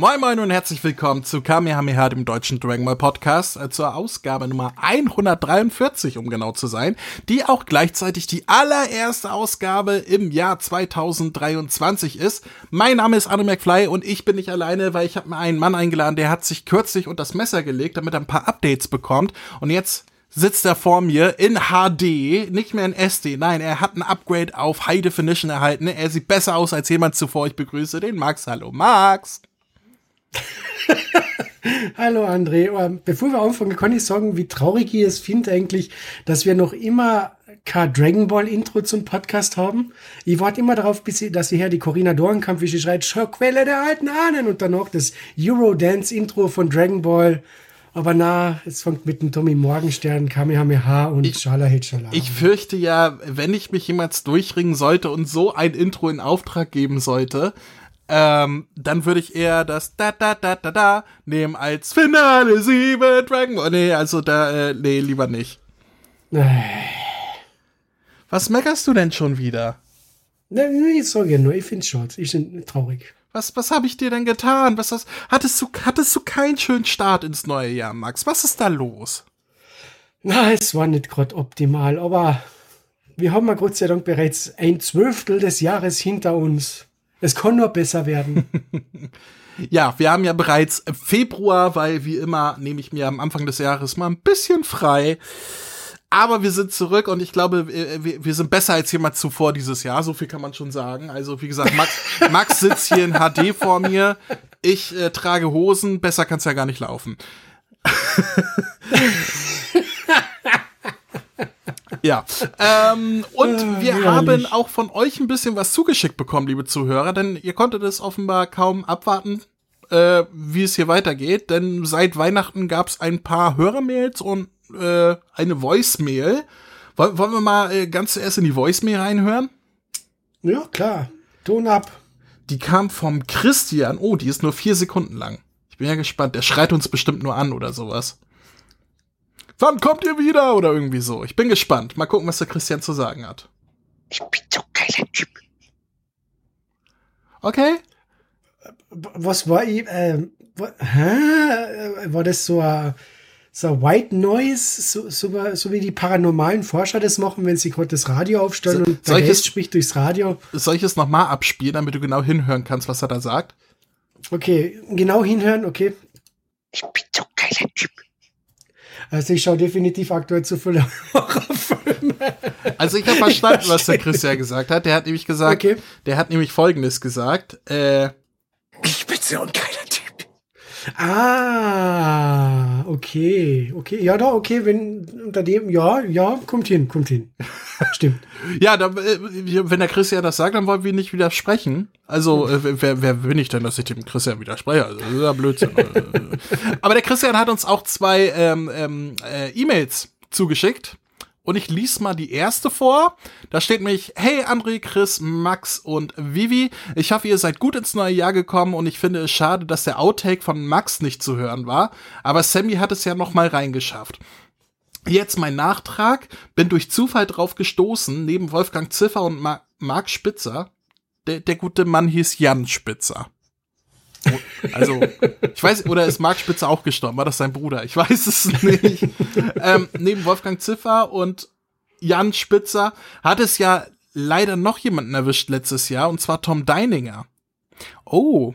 Moin Moin und herzlich willkommen zu Kamehameha, dem deutschen Dragon Ball Podcast, äh, zur Ausgabe Nummer 143, um genau zu sein, die auch gleichzeitig die allererste Ausgabe im Jahr 2023 ist. Mein Name ist Arno McFly und ich bin nicht alleine, weil ich habe mir einen Mann eingeladen, der hat sich kürzlich unter das Messer gelegt, damit er ein paar Updates bekommt und jetzt sitzt er vor mir in HD, nicht mehr in SD. Nein, er hat ein Upgrade auf High Definition erhalten. Er sieht besser aus als jemand zuvor. Ich begrüße den Max. Hallo Max. Hallo André. Oh, bevor wir anfangen, kann ich sagen, wie traurig ich es finde eigentlich, dass wir noch immer kein Dragon Ball Intro zum Podcast haben. Ich warte immer darauf, bis ich, dass ich her die Corinna Dorenkamp, wie sie schreit, Quelle der alten Ahnen und dann noch das Eurodance Intro von Dragon Ball. Aber na, es fängt mit dem Tommy Morgenstern, Kamehameha und ich, Schala Hitschala. Ich fürchte ja, wenn ich mich jemals durchringen sollte und so ein Intro in Auftrag geben sollte, ähm, dann würde ich eher das da da da da da nehmen als Finale 7 Dragon Ball. Nee, also da, äh, nee, lieber nicht. Was meckerst du denn schon wieder? Nee, ich sage ja nur, ich find's schade. Ich bin traurig. Was, was habe ich dir denn getan? Was, was, hattest du, hattest du keinen schönen Start ins neue Jahr, Max? Was ist da los? Na, es war nicht gerade optimal, aber wir haben ja Gott sei Dank bereits ein Zwölftel des Jahres hinter uns. Es kann nur besser werden. ja, wir haben ja bereits Februar, weil wie immer nehme ich mir am Anfang des Jahres mal ein bisschen frei. Aber wir sind zurück und ich glaube, wir, sind besser als jemand zuvor dieses Jahr. So viel kann man schon sagen. Also, wie gesagt, Max, Max sitzt hier in HD vor mir. Ich äh, trage Hosen. Besser kann's ja gar nicht laufen. Ja. Ähm, und äh, wir haben auch von euch ein bisschen was zugeschickt bekommen, liebe Zuhörer, denn ihr konntet es offenbar kaum abwarten, äh, wie es hier weitergeht, denn seit Weihnachten gab es ein paar Hörermails und äh, eine Voicemail. Wollen, wollen wir mal äh, ganz zuerst in die Voicemail reinhören? Ja, klar. Ton ab. Die kam vom Christian. Oh, die ist nur vier Sekunden lang. Ich bin ja gespannt. Der schreit uns bestimmt nur an oder sowas. Wann kommt ihr wieder? Oder irgendwie so. Ich bin gespannt. Mal gucken, was der Christian zu sagen hat. Ich bin so geiler Typ. Okay. Was war ich? Äh, war, hä? war das so ein, so ein White Noise, so, so, so, wie die paranormalen Forscher das machen, wenn sie gerade das Radio aufstellen so, und der Geist spricht durchs Radio? Soll ich es nochmal abspielen, damit du genau hinhören kannst, was er da sagt? Okay, genau hinhören, okay. Ich bin so geiler Typ. Also ich schaue definitiv aktuell zu viele Horrorfilme. Also ich habe verstanden, was der Christian gesagt hat. Der hat nämlich gesagt, okay. der hat nämlich Folgendes gesagt. Äh, ich bin so ein geiler Typ. Ah, okay, okay, ja, doch, okay, wenn unter dem, ja, ja, kommt hin, kommt hin. Stimmt. ja, da, äh, wenn der Christian das sagt, dann wollen wir nicht widersprechen. Also, äh, wer, wer bin ich denn, dass ich dem Christian widerspreche? Also, das ist ja Blödsinn. Aber der Christian hat uns auch zwei ähm, ähm, äh, E-Mails zugeschickt. Und ich lies mal die erste vor. Da steht mich, hey André, Chris, Max und Vivi. Ich hoffe, ihr seid gut ins neue Jahr gekommen und ich finde es schade, dass der Outtake von Max nicht zu hören war. Aber Sammy hat es ja noch mal reingeschafft. Jetzt mein Nachtrag. Bin durch Zufall drauf gestoßen, neben Wolfgang Ziffer und Ma Marc Spitzer. Der, der gute Mann hieß Jan Spitzer. Also, ich weiß, oder ist Marc Spitzer auch gestorben? War das sein Bruder? Ich weiß es nicht. ähm, neben Wolfgang Ziffer und Jan Spitzer hat es ja leider noch jemanden erwischt letztes Jahr, und zwar Tom Deininger. Oh,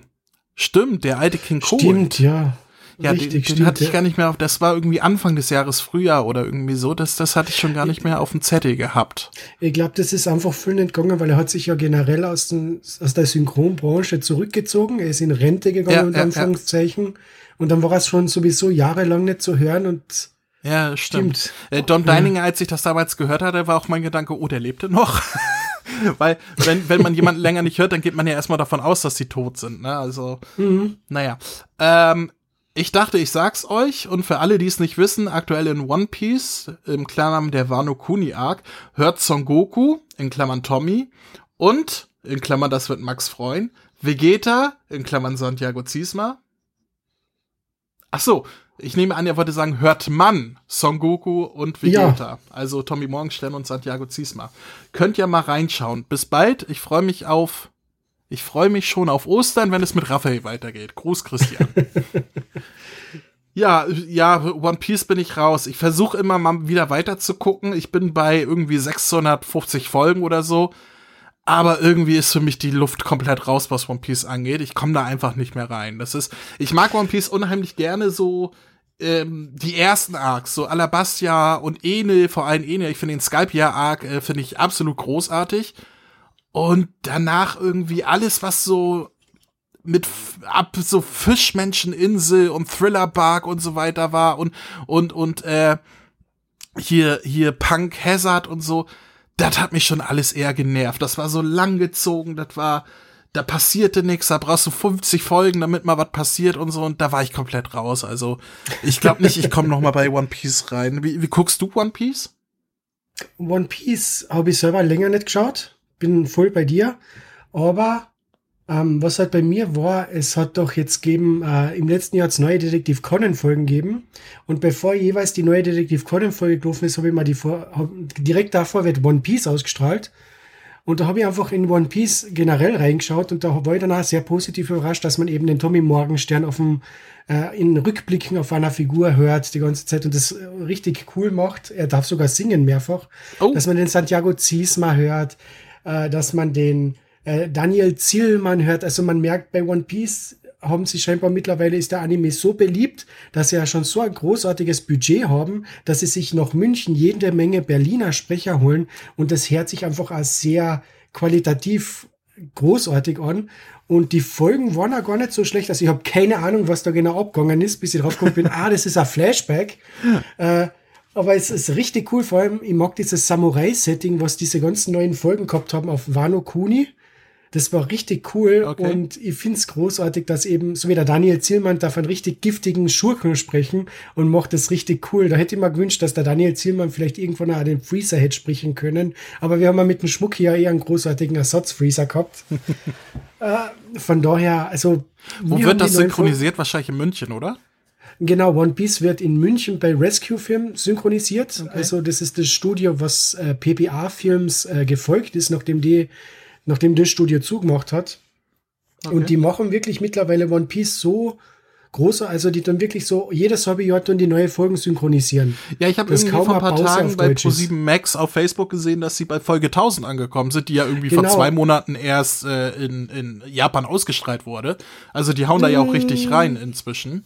stimmt, der alte King Cole. Stimmt, ja. Ja, Richtig, den, den stimmt, hatte ich gar nicht mehr auf, das war irgendwie Anfang des Jahres Frühjahr oder irgendwie so, das, das hatte ich schon gar nicht mehr auf dem Zettel gehabt. Ich glaube, das ist einfach vielen entgangen, weil er hat sich ja generell aus, den, aus der Synchronbranche zurückgezogen, er ist in Rente gegangen, ja, unter ja, Anführungszeichen, ja. und dann war es schon sowieso jahrelang nicht zu hören und ja, stimmt. stimmt. Äh, Don Deininger, als ich das damals gehört hatte, war auch mein Gedanke, oh, der lebte noch. Weil, wenn, wenn man jemanden länger nicht hört, dann geht man ja erstmal davon aus, dass sie tot sind. Ne? Also, mhm. naja. Ähm, ich dachte, ich sag's euch und für alle, die es nicht wissen, aktuell in One Piece, im Klarnamen der Wano Kuni Arc, hört Son Goku, in Klammern Tommy, und, in Klammern, das wird Max freuen, Vegeta, in Klammern Santiago Ziesma. Ach so, ich nehme an, er wollte sagen, hört man Son Goku und Vegeta. Ja. Also Tommy Morgenstern und Santiago Ziesma. Könnt ja mal reinschauen. Bis bald. Ich freue mich auf Ich freue mich schon auf Ostern, wenn es mit Raphael weitergeht. Gruß, Christian. ja, ja, One Piece bin ich raus. Ich versuche immer mal wieder weiter zu gucken. Ich bin bei irgendwie 650 Folgen oder so. Aber irgendwie ist für mich die Luft komplett raus, was One Piece angeht. Ich komme da einfach nicht mehr rein. Das ist, ich mag One Piece unheimlich gerne so ähm, die ersten Arcs, so Alabastia und Enel, vor allem Enel. Ich finde den Skypia-Arc äh, finde ich absolut großartig. Und danach irgendwie alles, was so mit ab so Fischmenscheninsel und Thriller-Bark und so weiter war und und und äh, hier hier Punk Hazard und so das hat mich schon alles eher genervt. Das war so lang gezogen, das war, da passierte nichts, da brauchst du 50 Folgen, damit mal was passiert und so, und da war ich komplett raus. Also, ich glaube nicht, ich komme noch mal bei One Piece rein. Wie, wie guckst du One Piece? One Piece habe ich selber länger nicht geschaut, bin voll bei dir, aber ähm, was halt bei mir war, es hat doch jetzt gegeben, äh, im letzten Jahr hat neue Detektiv Conan Folgen gegeben. Und bevor jeweils die neue Detektiv Conan Folge gelaufen ist, habe ich mal die vor, hab, direkt davor wird One Piece ausgestrahlt. Und da habe ich einfach in One Piece generell reingeschaut und da war ich danach sehr positiv überrascht, dass man eben den Tommy Morgenstern auf dem, äh, in Rückblicken auf einer Figur hört die ganze Zeit und das äh, richtig cool macht. Er darf sogar singen mehrfach. Oh. Dass man den Santiago Ziesma hört, äh, dass man den äh, Daniel Zielmann hört. Also man merkt bei One Piece haben sie scheinbar mittlerweile ist der Anime so beliebt, dass sie ja schon so ein großartiges Budget haben, dass sie sich noch München jede Menge Berliner Sprecher holen und das hört sich einfach als sehr qualitativ großartig an. Und die Folgen waren auch gar nicht so schlecht. Also ich habe keine Ahnung, was da genau abgegangen ist, bis ich drauf gekommen bin, ah, das ist ein Flashback. Äh, aber es ist richtig cool. Vor allem, ich mag dieses Samurai-Setting, was diese ganzen neuen Folgen gehabt haben auf Wano Kuni. Das war richtig cool okay. und ich finde es großartig, dass eben, so wie der Daniel Zielmann darf einen richtig giftigen Schurken sprechen und macht das richtig cool. Da hätte ich mal gewünscht, dass der Daniel Zielmann vielleicht irgendwann an den Freezer hätte sprechen können. Aber wir haben ja mit dem Schmuck hier eher einen großartigen Ersatzfreezer gehabt. äh, von daher, also. Wo wird das synchronisiert? Wahrscheinlich in München, oder? Genau, One Piece wird in München bei Rescue Film synchronisiert. Okay. Also das ist das Studio, was äh, PPA Films äh, gefolgt ist, nachdem die nachdem das Studio zugemacht hat. Okay. Und die machen wirklich mittlerweile One Piece so große, also die dann wirklich so jedes halbe Jahr dann die neue Folgen synchronisieren. Ja, ich habe irgendwie vor ein paar Pause Tagen bei Pro7 Max auf Facebook gesehen, dass sie bei Folge 1000 angekommen sind, die ja irgendwie genau. vor zwei Monaten erst äh, in, in Japan ausgestrahlt wurde. Also die hauen da ja auch richtig rein inzwischen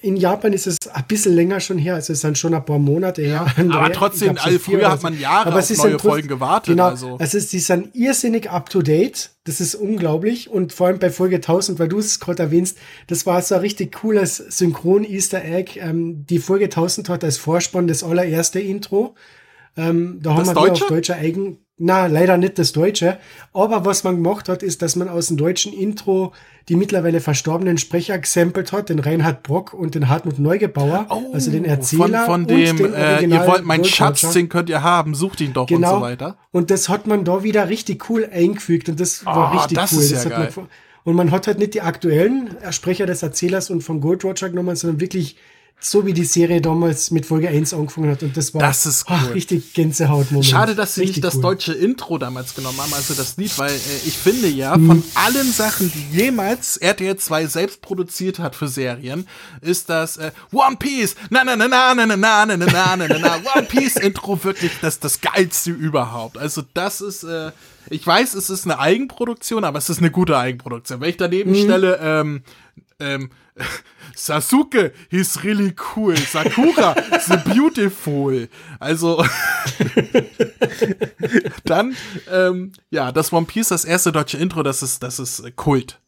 in Japan ist es ein bisschen länger schon her, also es sind schon ein paar Monate her. Ja, aber trotzdem, also früher hat man Jahre aber auf neue Folgen gewartet. Genau, also. also sie sind irrsinnig up to date. Das ist unglaublich. Und vor allem bei Folge 1000, weil du es gerade erwähnst, das war so ein richtig cooles Synchron-Easter Egg. Ähm, die Folge 1000 hat als Vorspann das allererste Intro. Ähm, da das haben wir Deutsche? auf deutscher Eigen, na, leider nicht das Deutsche. Aber was man gemacht hat, ist, dass man aus dem deutschen Intro die mittlerweile verstorbenen Sprecher gesampelt hat, den Reinhard Brock und den Hartmut Neugebauer, oh, also den Erzähler. Von, von dem, äh, ihr wollt meinen Schatz, den könnt ihr haben, sucht ihn doch genau. und so weiter. Und das hat man da wieder richtig cool eingefügt und das war oh, richtig das cool. Ist ja das geil. Man, und man hat halt nicht die aktuellen Sprecher des Erzählers und von Gold Roger genommen, sondern wirklich so wie die Serie damals mit Folge 1 angefangen hat. Und das war das ist cool. ach, richtig Gänsehautmoment. Schade, dass sie richtig nicht das cool. deutsche Intro damals genommen haben, also das Lied, weil äh, ich finde ja, hm. von allen Sachen, die jemals RTL 2 selbst produziert hat für Serien, ist das äh, One Piece, na na na na na na na na na na na na One Piece Intro wirklich das, das geilste überhaupt. Also das ist, äh, ich weiß, es ist eine Eigenproduktion, aber es ist eine gute Eigenproduktion. Wenn ich daneben hm. stelle, ähm, ähm, Sasuke, he's really cool. Sakura, the beautiful. Also, dann, ähm, ja, das One Piece, das erste deutsche Intro, das ist, das ist Kult.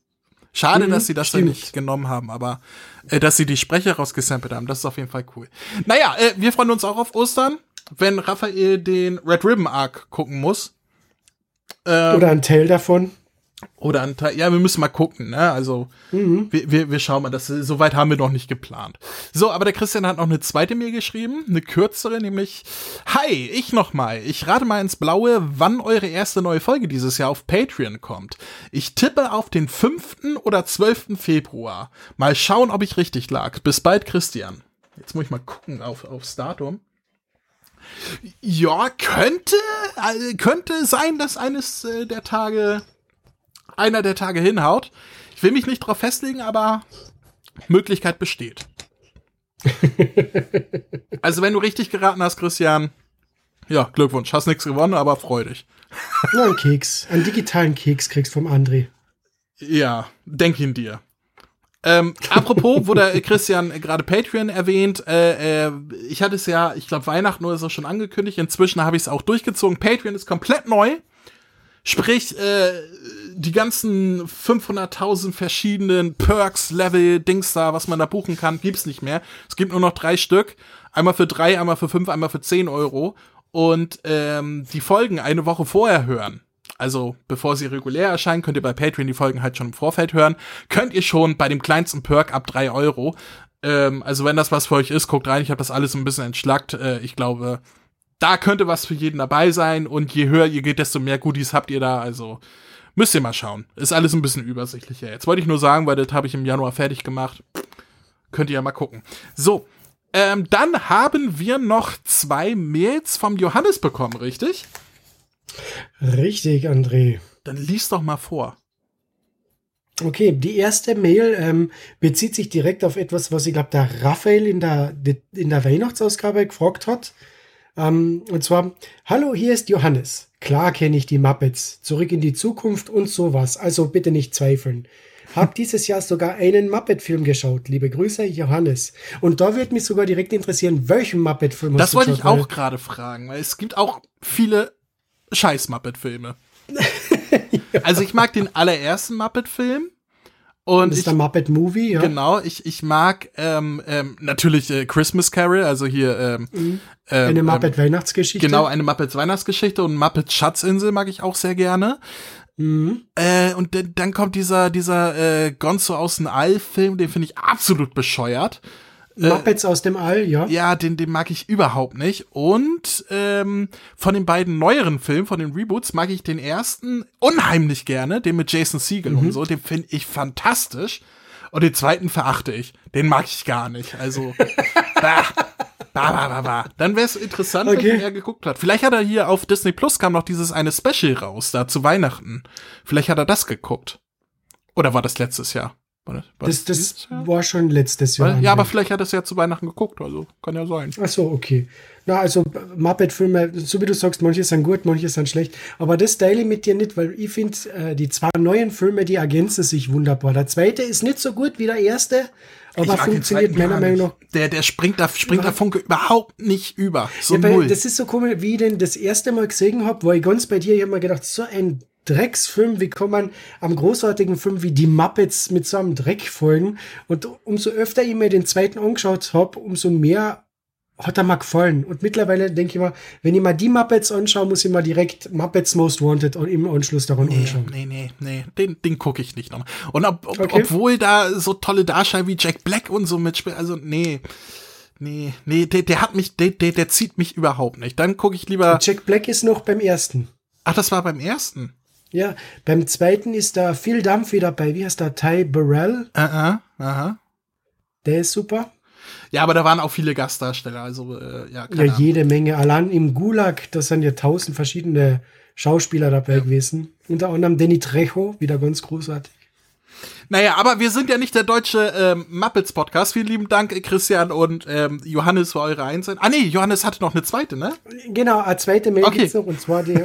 Schade, mhm, dass sie das dann nicht genommen haben, aber äh, dass sie die Sprecher rausgesampelt haben, das ist auf jeden Fall cool. Naja, äh, wir freuen uns auch auf Ostern, wenn Raphael den Red Ribbon Arc gucken muss. Ähm, Oder ein Teil davon. Oder ein Teil, ja, wir müssen mal gucken, ne? Also, mhm. wir, wir, wir schauen mal, das, so weit haben wir noch nicht geplant. So, aber der Christian hat noch eine zweite Mail geschrieben, eine kürzere, nämlich, Hi, ich nochmal. Ich rate mal ins Blaue, wann eure erste neue Folge dieses Jahr auf Patreon kommt. Ich tippe auf den 5. oder 12. Februar. Mal schauen, ob ich richtig lag. Bis bald, Christian. Jetzt muss ich mal gucken auf, aufs Datum. Ja, könnte, äh, könnte sein, dass eines äh, der Tage einer der Tage hinhaut. Ich will mich nicht drauf festlegen, aber Möglichkeit besteht. also wenn du richtig geraten hast, Christian, ja, Glückwunsch. Hast nichts gewonnen, aber freu dich. Nur einen Keks, einen digitalen Keks kriegst vom André. Ja, denk ihn dir. Ähm, apropos, wurde Christian gerade Patreon erwähnt. Äh, äh, ich hatte es ja, ich glaube, Weihnachten oder so schon angekündigt. Inzwischen habe ich es auch durchgezogen. Patreon ist komplett neu. Sprich, äh, die ganzen 500.000 verschiedenen Perks, Level, Dings da, was man da buchen kann, gibt's nicht mehr. Es gibt nur noch drei Stück. Einmal für drei, einmal für fünf, einmal für zehn Euro. Und ähm, die Folgen eine Woche vorher hören also bevor sie regulär erscheinen, könnt ihr bei Patreon die Folgen halt schon im Vorfeld hören. Könnt ihr schon bei dem kleinsten Perk ab drei Euro. Ähm, also wenn das was für euch ist, guckt rein. Ich habe das alles ein bisschen entschlackt. Äh, ich glaube, da könnte was für jeden dabei sein. Und je höher ihr geht, desto mehr Goodies habt ihr da. Also müsst ihr mal schauen. Ist alles ein bisschen übersichtlicher. Jetzt wollte ich nur sagen, weil das habe ich im Januar fertig gemacht. Könnt ihr ja mal gucken. So, ähm, dann haben wir noch zwei Mails vom Johannes bekommen, richtig? Richtig, André. Dann lies doch mal vor. Okay, die erste Mail ähm, bezieht sich direkt auf etwas, was ich glaube, der Raphael in der, in der Weihnachtsausgabe gefragt hat. Ähm, und zwar, hallo, hier ist Johannes. Klar kenne ich die Muppets. Zurück in die Zukunft und sowas. Also bitte nicht zweifeln. Hab dieses Jahr sogar einen Muppet-Film geschaut. Liebe Grüße, Johannes. Und da würde mich sogar direkt interessieren, welchen Muppet-Film Das wollte ich auch gerade fragen, weil es gibt auch viele scheiß Muppet-Filme. ja. Also ich mag den allerersten Muppet-Film. Und das ist ich, der Muppet Movie, ja. Genau, ich, ich mag ähm, ähm, natürlich äh, Christmas Carol, also hier ähm, mhm. ähm, eine Muppet Weihnachtsgeschichte. Genau, eine Muppet Weihnachtsgeschichte und Muppet Schatzinsel mag ich auch sehr gerne. Mhm. Äh, und dann kommt dieser dieser äh, Gonzo aus dem All Film, den finde ich absolut bescheuert. Äh, Muppets äh, aus dem All, ja. Ja, den, den mag ich überhaupt nicht. Und ähm, von den beiden neueren Filmen, von den Reboots, mag ich den ersten unheimlich gerne, den mit Jason Siegel mhm. und so. Den finde ich fantastisch. Und den zweiten verachte ich. Den mag ich gar nicht. Also, bah, bah, bah, bah, bah. Dann wäre es interessant, okay. wenn er geguckt hat. Vielleicht hat er hier auf Disney Plus kam noch dieses eine Special raus, da zu Weihnachten. Vielleicht hat er das geguckt. Oder war das letztes Jahr? War das, war das, das, war schon letztes Jahr. ja, aber vielleicht hat er es ja zu Weihnachten geguckt, also kann ja sein. Ach so, okay. Na, also Muppet-Filme, so wie du sagst, manche sind gut, manche sind schlecht. Aber das teile ich mit dir nicht, weil ich finde, äh, die zwei neuen Filme, die ergänzen sich wunderbar. Der zweite ist nicht so gut wie der erste, aber funktioniert meiner Meinung nach. Der, der springt da, springt da Funke überhaupt nicht über. So ja, null. Das ist so komisch, wie ich den das erste Mal gesehen habe, war ich ganz bei dir, ich habe mir gedacht, so ein Drecksfilm, wie kann man am großartigen Film wie die Muppets mit so einem Dreck folgen? Und umso öfter ich mir den zweiten angeschaut habe, umso mehr hat er mir gefallen. Und mittlerweile denke ich mal, wenn ich mal die Muppets anschaue, muss ich mal direkt Muppets Most Wanted im Anschluss daran nee, anschauen. Nee, nee, nee, den, den gucke ich nicht nochmal. Und ob, ob, okay. obwohl da so tolle Darsteller wie Jack Black und so mitspielen, also nee. Nee, nee, der, der hat mich, der, der, der zieht mich überhaupt nicht. Dann gucke ich lieber. Jack Black ist noch beim ersten. Ach, das war beim ersten. Ja, beim zweiten ist da viel Dampf wieder bei, wie heißt der, Ty Burrell? Aha, aha. Der ist super. Ja, aber da waren auch viele Gastdarsteller, also äh, ja. Ja, jede Menge. Allein im Gulag, das sind ja tausend verschiedene Schauspieler dabei ja. gewesen. Unter anderem Danny Trejo, wieder ganz großartig. Naja, aber wir sind ja nicht der deutsche ähm, Muppets-Podcast. Vielen lieben Dank, Christian und ähm, Johannes, für eure Einsatz. Ah nee, Johannes hatte noch eine zweite, ne? Genau, eine zweite Mail okay. noch. Und zwar, die,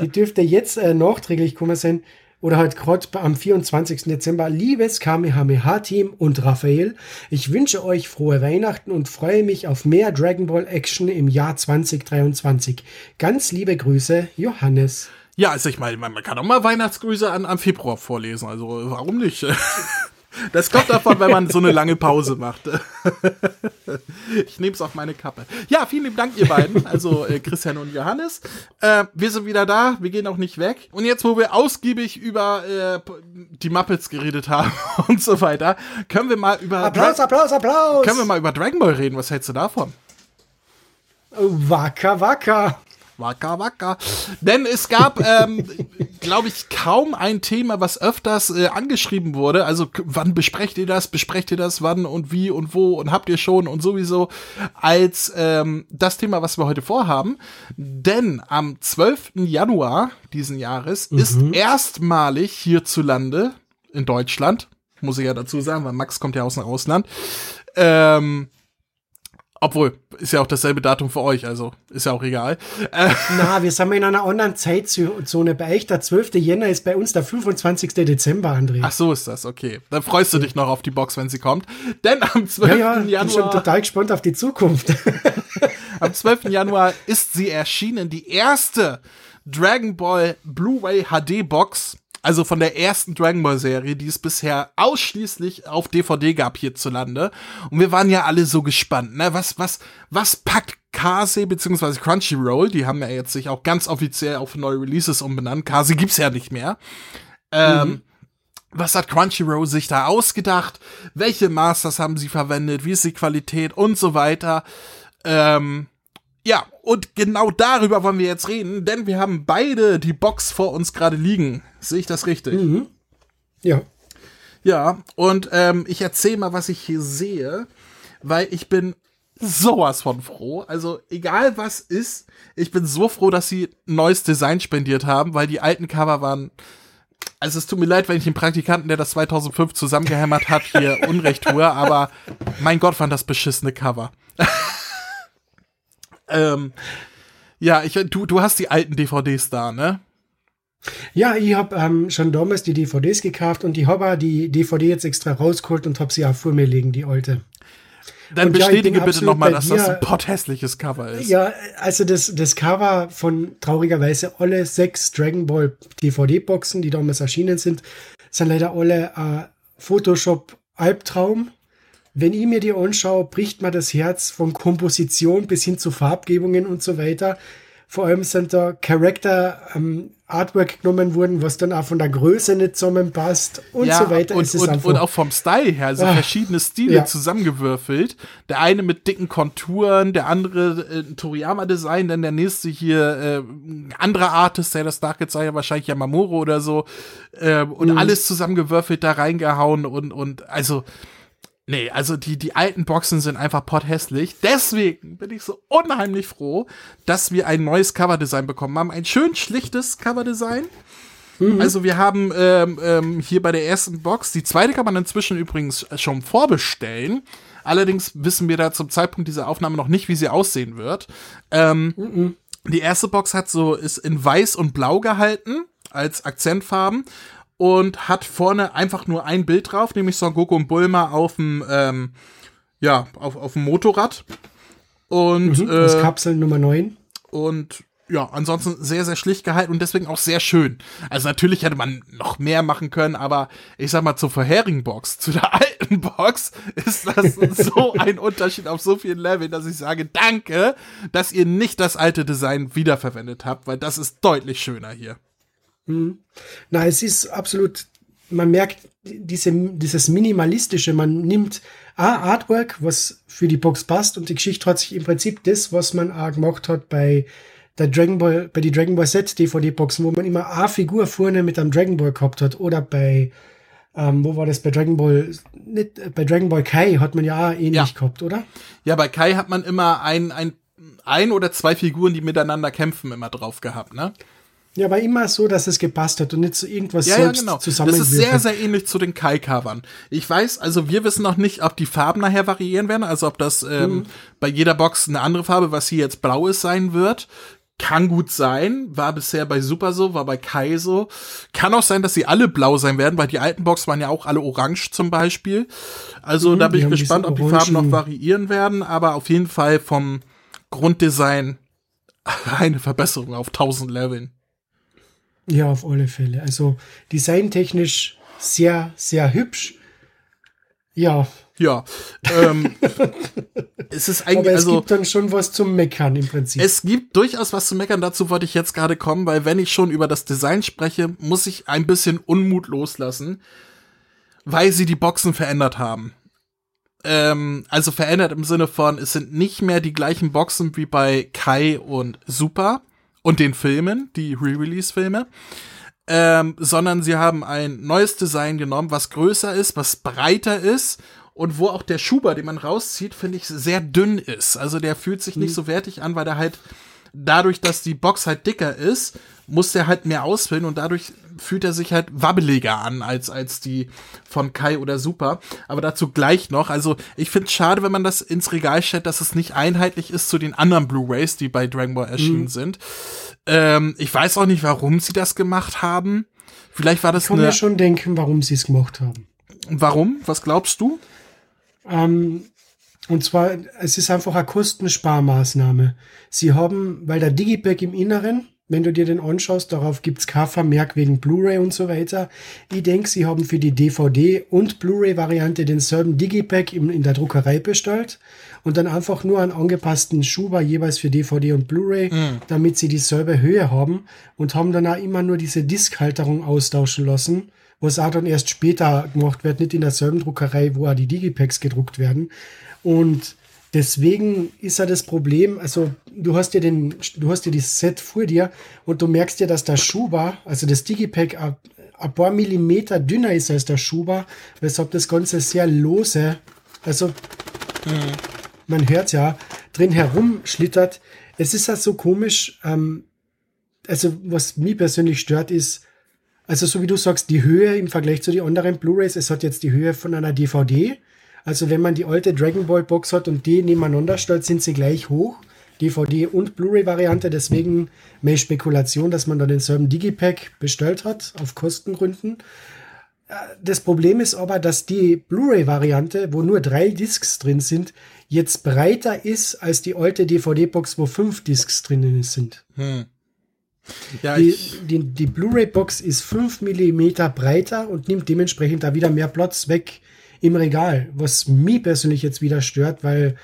die dürfte jetzt äh, nachträglich kommen sein. Oder halt gerade am 24. Dezember. Liebes Kamehameha-Team und Raphael, ich wünsche euch frohe Weihnachten und freue mich auf mehr Dragon Ball Action im Jahr 2023. Ganz liebe Grüße, Johannes. Ja, also ich meine, man kann auch mal Weihnachtsgrüße an, am Februar vorlesen, also warum nicht? Das kommt davon, wenn man so eine lange Pause macht. Ich nehme es auf meine Kappe. Ja, vielen lieben Dank, ihr beiden, also äh, Christian und Johannes. Äh, wir sind wieder da, wir gehen auch nicht weg. Und jetzt, wo wir ausgiebig über äh, die Muppets geredet haben und so weiter, können wir mal über Applaus, Dra Applaus, Applaus. Können wir mal über Dragon Ball reden? Was hältst du davon? Wacker, wacker. Wacker, wacker. Denn es gab, ähm, glaube ich, kaum ein Thema, was öfters äh, angeschrieben wurde. Also, wann besprecht ihr das? Besprecht ihr das? Wann und wie und wo und habt ihr schon und sowieso als ähm, das Thema, was wir heute vorhaben. Denn am 12. Januar diesen Jahres ist erstmalig hierzulande in Deutschland, muss ich ja dazu sagen, weil Max kommt ja aus dem Ausland, ähm, obwohl, ist ja auch dasselbe Datum für euch, also ist ja auch egal. Äh, Na, wir sind in einer anderen Zeitzone. Bei euch der 12. Jänner ist bei uns der 25. Dezember, André. ach so ist das, okay. Dann freust du dich noch auf die Box, wenn sie kommt. Denn am 12. ja, ja, bin schon Januar, total gespannt auf die Zukunft. am 12. Januar ist sie erschienen, die erste Dragon Ball Blu-ray HD Box. Also von der ersten Dragon Ball Serie, die es bisher ausschließlich auf DVD gab hierzulande. Und wir waren ja alle so gespannt, ne? Was, was, was packt Kase bzw. Crunchyroll? Die haben ja jetzt sich auch ganz offiziell auf neue Releases umbenannt. Kase gibt's ja nicht mehr. Ähm, was hat Crunchyroll sich da ausgedacht? Welche Masters haben sie verwendet? Wie ist die Qualität und so weiter? Ähm, ja, und genau darüber wollen wir jetzt reden, denn wir haben beide die Box vor uns gerade liegen. Sehe ich das richtig? ja. Ja, und ähm, ich erzähle mal, was ich hier sehe, weil ich bin sowas von froh. Also egal was ist, ich bin so froh, dass sie ein neues Design spendiert haben, weil die alten Cover waren. Also es tut mir leid, wenn ich den Praktikanten, der das 2005 zusammengehämmert hat, hier Unrecht tue, aber mein Gott, waren das beschissene Cover. Ähm, ja, ich, du, du hast die alten DVDs da, ne? Ja, ich habe ähm, schon damals die DVDs gekauft und ich habe die DVD jetzt extra rausgeholt und habe sie auch vor mir liegen, die alte. Dann Und ja, bestätige bitte absolut nochmal, dass das dir. ein potthässliches Cover ist. Ja, also das, das Cover von traurigerweise alle sechs Dragon Ball DVD-Boxen, die damals erschienen sind, sind leider alle äh, Photoshop-Albtraum. Wenn ich mir die anschaue, bricht mir das Herz von Komposition bis hin zu Farbgebungen und so weiter. Vor allem sind da Charakter ähm, Artwork genommen worden, was dann auch von der Größe nicht zusammenpasst und so weiter. Und, und, und auch vom Style her, also Ah, verschiedene Stile ja. zusammengewürfelt. Der eine mit dicken Konturen, der andere äh, Toriyama-Design, dann der nächste hier äh, ein anderer Artist, der das nachgezeichnet hat, wahrscheinlich Yamamuro oder so. Äh, und Mhm. alles zusammengewürfelt da reingehauen und, und also. Nee, also die, die alten Boxen sind einfach potthässlich. Deswegen bin ich so unheimlich froh, dass wir ein neues Coverdesign bekommen haben. Ein schön schlichtes Coverdesign. Also wir haben ähm, ähm, hier bei der ersten Box, die zweite kann man inzwischen übrigens schon vorbestellen. Allerdings wissen wir da zum Zeitpunkt dieser Aufnahme noch nicht, wie sie aussehen wird. Ähm, Die erste Box hat so, ist in weiß und blau gehalten als Akzentfarben und hat vorne einfach nur ein Bild drauf, nämlich Son Goku und Bulma auf dem, ähm, ja, auf, auf dem Motorrad. Und, Mhm, äh, Kapsel Nummer 9. und ja, ansonsten sehr, sehr schlicht gehalten und deswegen auch sehr schön. Also natürlich hätte man noch mehr machen können, aber ich sag mal zur vorherigen Box, zu der alten Box, ist das so ein Unterschied auf so vielen Leveln, dass ich sage, danke, dass ihr nicht das alte Design wiederverwendet habt, weil das ist deutlich schöner hier. Na, es ist absolut, man merkt diese, dieses Minimalistische, man nimmt A, Artwork, was für die Box passt und die Geschichte hat sich im Prinzip das, was man auch gemacht hat bei der Dragon Ball, bei die Dragon Ball Z DVD Boxen, wo man immer A Figur vorne mit einem Dragon Ball gehabt hat oder bei, ähm, wo war das bei Dragon Ball, nicht, bei Dragon Ball Kai hat man ja auch ähnlich Ja. gehabt, oder? Ja, bei Kai hat man immer ein, ein, ein oder zwei Figuren, die miteinander kämpfen, immer drauf gehabt, ne? Ja, aber immer so, dass es gepasst hat und nicht so irgendwas Ja, ja, selbst genau. Das ist sehr, sehr ähnlich zu den Kai-Covern. Ich weiß, also wir wissen noch nicht, ob die Farben nachher variieren werden, also ob das ähm, bei jeder Box eine andere Farbe, was hier jetzt blau ist, sein wird. Kann gut sein, war bisher bei Super so, war bei Kai so. Kann auch sein, dass sie alle blau sein werden, weil die alten Boxen waren ja auch alle orange zum Beispiel. Also da bin ich gespannt, ob die Farben noch variieren werden, aber auf jeden Fall vom Grunddesign eine Verbesserung auf 1000 Leveln. Ja, auf alle Fälle. Also designtechnisch sehr, sehr hübsch. Ja, Ja, ähm, es ist eigentlich, aber es also gibt dann schon was zum Meckern im Prinzip. es gibt durchaus was zu meckern. Dazu wollte ich jetzt gerade kommen, weil wenn ich schon über das Design spreche, muss ich ein bisschen Unmut loslassen, weil sie die Boxen verändert haben. Ähm, also verändert im Sinne von, es sind nicht mehr die gleichen Boxen wie bei Kai und Super. Und den Filmen, die Re-Release-Filme. Ähm, sondern sie haben ein neues Design genommen, was größer ist, was breiter ist und wo auch der Schuber, den man rauszieht, finde ich, sehr dünn ist. Also der fühlt sich nicht so wertig an, weil der halt dadurch, dass die Box halt dicker ist, muss der halt mehr ausfüllen und dadurch fühlt er sich halt wabbeliger an als, als die von Kai oder Super. Aber dazu gleich noch. Also ich finde es schade, wenn man das ins Regal stellt, dass es nicht einheitlich ist zu den anderen Blu-Rays, die bei Dragon Ball erschienen mhm. sind. Ähm, ich weiß auch nicht, warum sie das gemacht haben. Vielleicht war das ich kann mir schon denken, warum sie es gemacht haben. Warum? Was glaubst du? Ähm, und zwar, es ist einfach eine Kostensparmaßnahme. Sie haben, weil der Digipack im Inneren, wenn du dir den anschaust, darauf gibt's kein Vermerk wegen Blu-ray und so weiter. Ich denke, sie haben für die DVD- und Blu-ray-Variante denselben Digipack in, in der Druckerei bestellt und dann einfach nur einen angepassten Schuber jeweils für DVD und Blu-ray, mhm. damit sie dieselbe Höhe haben und haben dann auch immer nur diese Diskhalterung austauschen lassen was auch dann erst später gemacht wird, nicht in derselben Druckerei, wo auch die Digipacks gedruckt werden. Und deswegen ist ja das Problem, also du hast ja den, du hast ja das Set vor dir und du merkst ja, dass der Schuber, also das Digipack ein, ein paar Millimeter dünner ist als der Schuber, weshalb das Ganze sehr lose, also mhm. man hört ja, drin herumschlittert. Es ist ja so komisch, ähm, also was mich persönlich stört, ist, also so wie du sagst, die Höhe im Vergleich zu den anderen Blu-rays, es hat jetzt die Höhe von einer DVD. Also wenn man die alte Dragon Ball Box hat und die nebeneinander stellt, sind sie gleich hoch. DVD und Blu-ray-Variante, deswegen mehr Spekulation, dass man da denselben Digipack bestellt hat, auf Kostengründen. Äh, das Problem ist aber, dass die Blu-ray-Variante, wo nur drei Discs drin sind, jetzt breiter ist als die alte DVD-Box, wo fünf Discs drinnen sind. Hm. Ja, die, die, die Blu-ray-Box ist 5 mm breiter und nimmt dementsprechend da wieder mehr Platz weg im Regal, was mich persönlich jetzt wieder stört, weil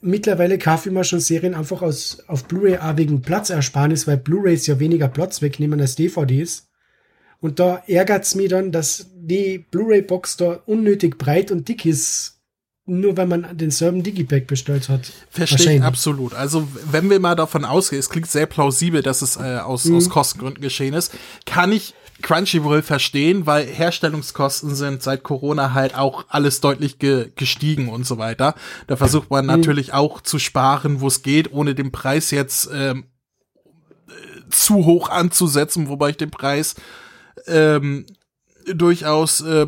mittlerweile kaufe ich mir schon Serien einfach aus, auf Blu-ray auch wegen Platzersparnis, weil Blu-rays ja weniger Platz wegnehmen als DVDs. Und da ärgert es mich dann, dass die Blu-ray-Box da unnötig breit und dick ist nur wenn man denselben Digipack bestellt hat. Verstehe ich absolut. Also wenn wir mal davon ausgehen, es klingt sehr plausibel, dass es äh, aus, mhm. aus Kostengründen geschehen ist, kann ich Crunchyroll verstehen, weil Herstellungskosten sind seit Corona halt auch alles deutlich ge gestiegen und so weiter. Da versucht man mhm. natürlich auch zu sparen, wo es geht, ohne den Preis jetzt ähm, zu hoch anzusetzen, wobei ich den Preis ähm, durchaus, äh,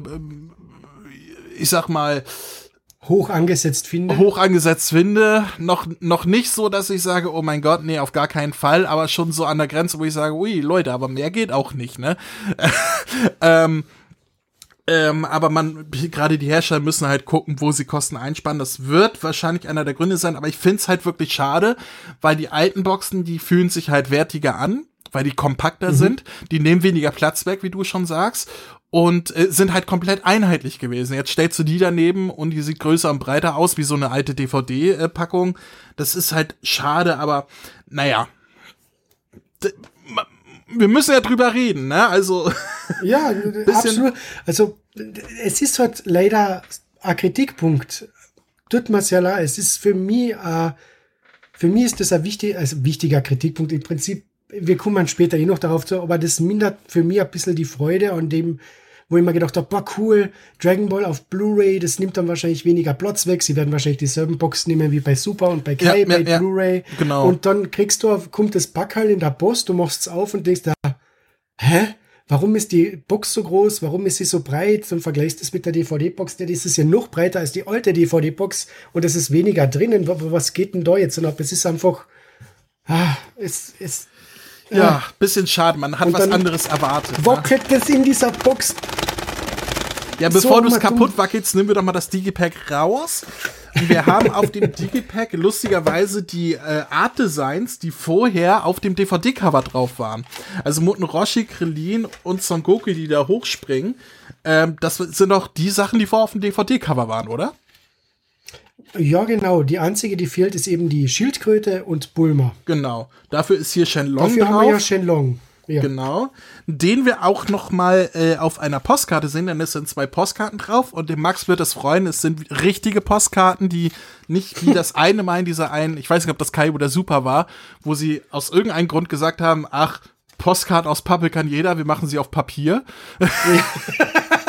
ich sag mal, hoch angesetzt finde. Hoch angesetzt finde. Noch, noch nicht so, dass ich sage, oh mein Gott, nee, auf gar keinen Fall, aber schon so an der Grenze, wo ich sage, ui, Leute, aber mehr geht auch nicht, ne? ähm, ähm, aber man, gerade die Hersteller müssen halt gucken, wo sie Kosten einsparen. Das wird wahrscheinlich einer der Gründe sein, aber ich find's halt wirklich schade, weil die alten Boxen, die fühlen sich halt wertiger an, weil die kompakter mhm. sind. Die nehmen weniger Platz weg, wie du schon sagst und äh, sind halt komplett einheitlich gewesen. Jetzt stellst du die daneben und die sieht größer und breiter aus wie so eine alte DVD-Packung. Das ist halt schade, aber naja. Wir müssen ja drüber reden, ne? Also. Ja, absolut. Also, es ist halt leider ein Kritikpunkt. Tut mir's ja leid. Es ist für mich, äh, für mich ist das ein wichtig, also wichtiger Kritikpunkt. Im Prinzip, wir kommen später eh noch darauf zu, aber das mindert für mich ein bisschen die Freude an dem, wo ich mir gedacht habe, boah, cool, Dragon Ball auf Blu-ray, das nimmt dann wahrscheinlich weniger Platz weg. Sie werden wahrscheinlich dieselben Boxen nehmen wie bei Super und bei Kai, ja, bei ja, Blu-ray. Genau. Und dann kriegst du, kommt das Pack halt in der Post, du machst es auf und denkst, da, hä? Warum ist die Box so groß? Warum ist sie so breit? Und vergleichst es mit der DVD-Box, der ist ja noch breiter als die alte DVD-Box und es ist weniger drinnen. Was geht denn da jetzt? Und ob es ist einfach, ah, es, es, ja, bisschen schade. Man hat was anderes erwartet. Wackelt ne? das in dieser Box ja, bevor so, du es kaputt wackelst, nehmen wir doch mal das Digipack raus. Und wir haben auf dem Digipack lustigerweise die äh, Art Designs, die vorher auf dem DVD-Cover drauf waren. Also Muten Roshi, Krillin und Son Goku, die da hochspringen. Ähm, das sind doch die Sachen, die vorher auf dem DVD-Cover waren, oder? Ja, genau. Die einzige, die fehlt, ist eben die Schildkröte und Bulma. Genau. Dafür ist hier Shenlong Dafür drauf. haben wir ja Shenlong. Ja. Genau. Den wir auch noch mal äh, auf einer Postkarte sehen, denn es sind zwei Postkarten drauf und dem Max wird es freuen, es sind richtige Postkarten, die nicht wie das eine Mal in dieser einen, ich weiß nicht, ob das Kai oder Super war, wo sie aus irgendeinem Grund gesagt haben, ach, Postkarte aus Pappe kann jeder, wir machen sie auf Papier.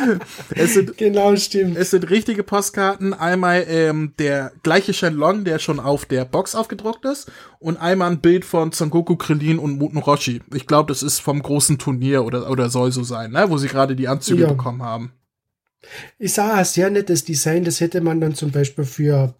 es sind Genau, stimmt. es sind richtige Postkarten. Einmal ähm, der gleiche Shenlong, der schon auf der Box aufgedruckt ist. Und einmal ein Bild von Son Goku, Krillin und Muten Roshi. Ich glaube, das ist vom großen Turnier oder, oder soll so sein, ne? wo sie gerade die Anzüge Ja. bekommen haben. Ist auch ein sehr nettes Design, das hätte man dann zum Beispiel für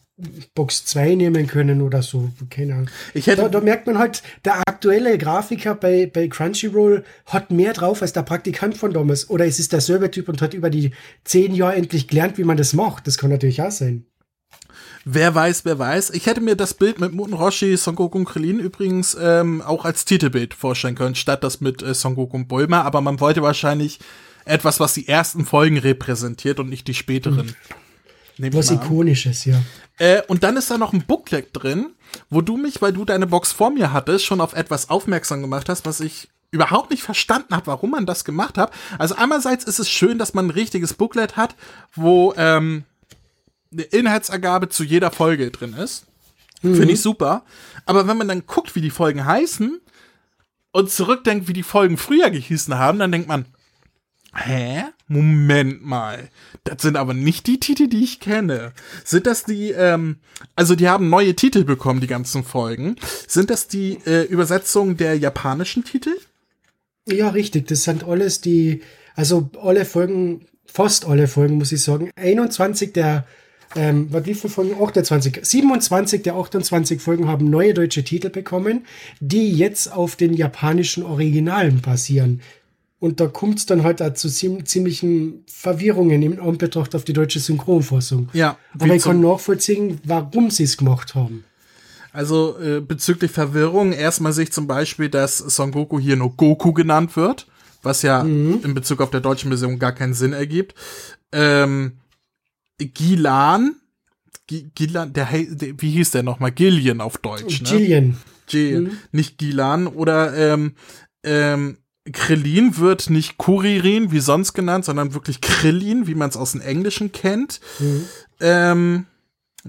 Box 2 nehmen können oder so. Keine Ahnung. Ich hätte, Da, da merkt man halt, der aktuelle Grafiker bei, bei Crunchyroll hat mehr drauf als der Praktikant von damals. Oder es ist derselbe Typ und hat über die zehn Jahre endlich gelernt, wie man das macht. Das kann natürlich auch sein. wer weiß, wer weiß. Ich hätte mir das Bild mit Muten Roshi, Son Goku und Krillin übrigens ähm, auch als Titelbild vorstellen können, statt das mit äh, Son Goku und Bulma. Aber man wollte wahrscheinlich etwas, was die ersten Folgen repräsentiert und nicht die späteren. Ich Was. Ikonisches, ja. Äh, und dann ist da noch ein Booklet drin, wo du mich, weil du deine Box vor mir hattest, schon auf etwas aufmerksam gemacht hast, was ich überhaupt nicht verstanden habe, warum man das gemacht hat. Also einerseits ist es schön, dass man ein richtiges Booklet hat, wo ähm, eine Inhaltsangabe zu jeder Folge drin ist. Finde ich super. Aber wenn man dann guckt, wie die Folgen heißen und zurückdenkt, wie die Folgen früher gehießen haben, dann denkt man, Hä? Moment mal. Das sind aber nicht die Titel, die ich kenne. Sind das die, ähm, also die haben neue Titel bekommen, die ganzen Folgen. Sind das die äh, Übersetzungen der japanischen Titel? Ja, richtig. Das sind alles die, also alle Folgen, fast alle Folgen, muss ich sagen. 21 der, ähm, was wie viele Folgen? 28. 27 der 28 Folgen haben neue deutsche Titel bekommen, die jetzt auf den japanischen Originalen basieren. Und da kommt es dann halt zu ziem- ziemlichen Verwirrungen im Anbetracht auf die deutsche Synchronfassung. Ja. Aber ich kann nachvollziehen, warum sie es gemacht haben. Also äh, bezüglich Verwirrung, erstmal sehe ich zum Beispiel, dass Son Goku hier nur Goku genannt wird, was ja in Bezug auf der deutschen Version gar keinen Sinn ergibt. Ähm, Gilan, Gi- Gilan, der, der, wie hieß der nochmal? Gillian auf Deutsch, ne? Jillian. G, nicht Gilan oder ähm, ähm, Krillin wird nicht Kuririn wie sonst genannt, sondern wirklich Krillin, wie man es aus dem Englischen kennt. Ähm,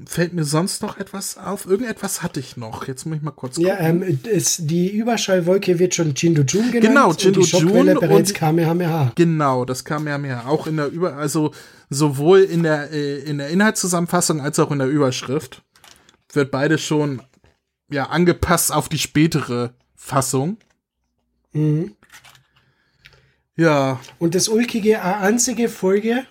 fällt mir sonst noch etwas auf? Irgendetwas hatte ich noch. Jetzt muss ich mal kurz Ja, gucken. ähm, es, die Überschallwolke wird schon Jindu-Jun genannt. Genau, und die Schockwelle bereits und- Kamehameha. Genau, das kam ja mehr. Auch in der Über, also sowohl in der äh, in der Inhaltszusammenfassung als auch in der Überschrift wird beides schon ja angepasst auf die spätere Fassung. Mhm. Ja, Und das ulkige, einzige Folge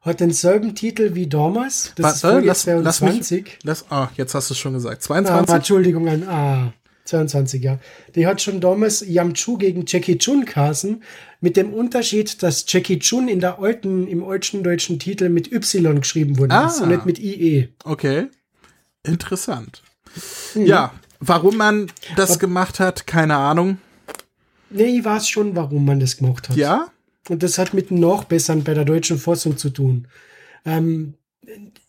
hat denselben Titel wie damals. Das ist Warte, Folge lass, lass 22. mich, lass, ah, jetzt hast du es schon gesagt. ah, 22? Entschuldigung, ein ah, 22, ja. Die hat schon damals Yamchu gegen Jackie Chun kasen, mit dem Unterschied, dass Jackie Chun in der alten, im alten deutschen Titel mit Y geschrieben wurde Ah. ist und nicht mit IE. Okay. Interessant. Mhm. Ja, warum man das gemacht hat, keine Ahnung. Nee, ich weiß schon, warum man das gemacht hat. Ja? Und das hat mit dem Nachbessern bei der deutschen Fassung zu tun. Ähm,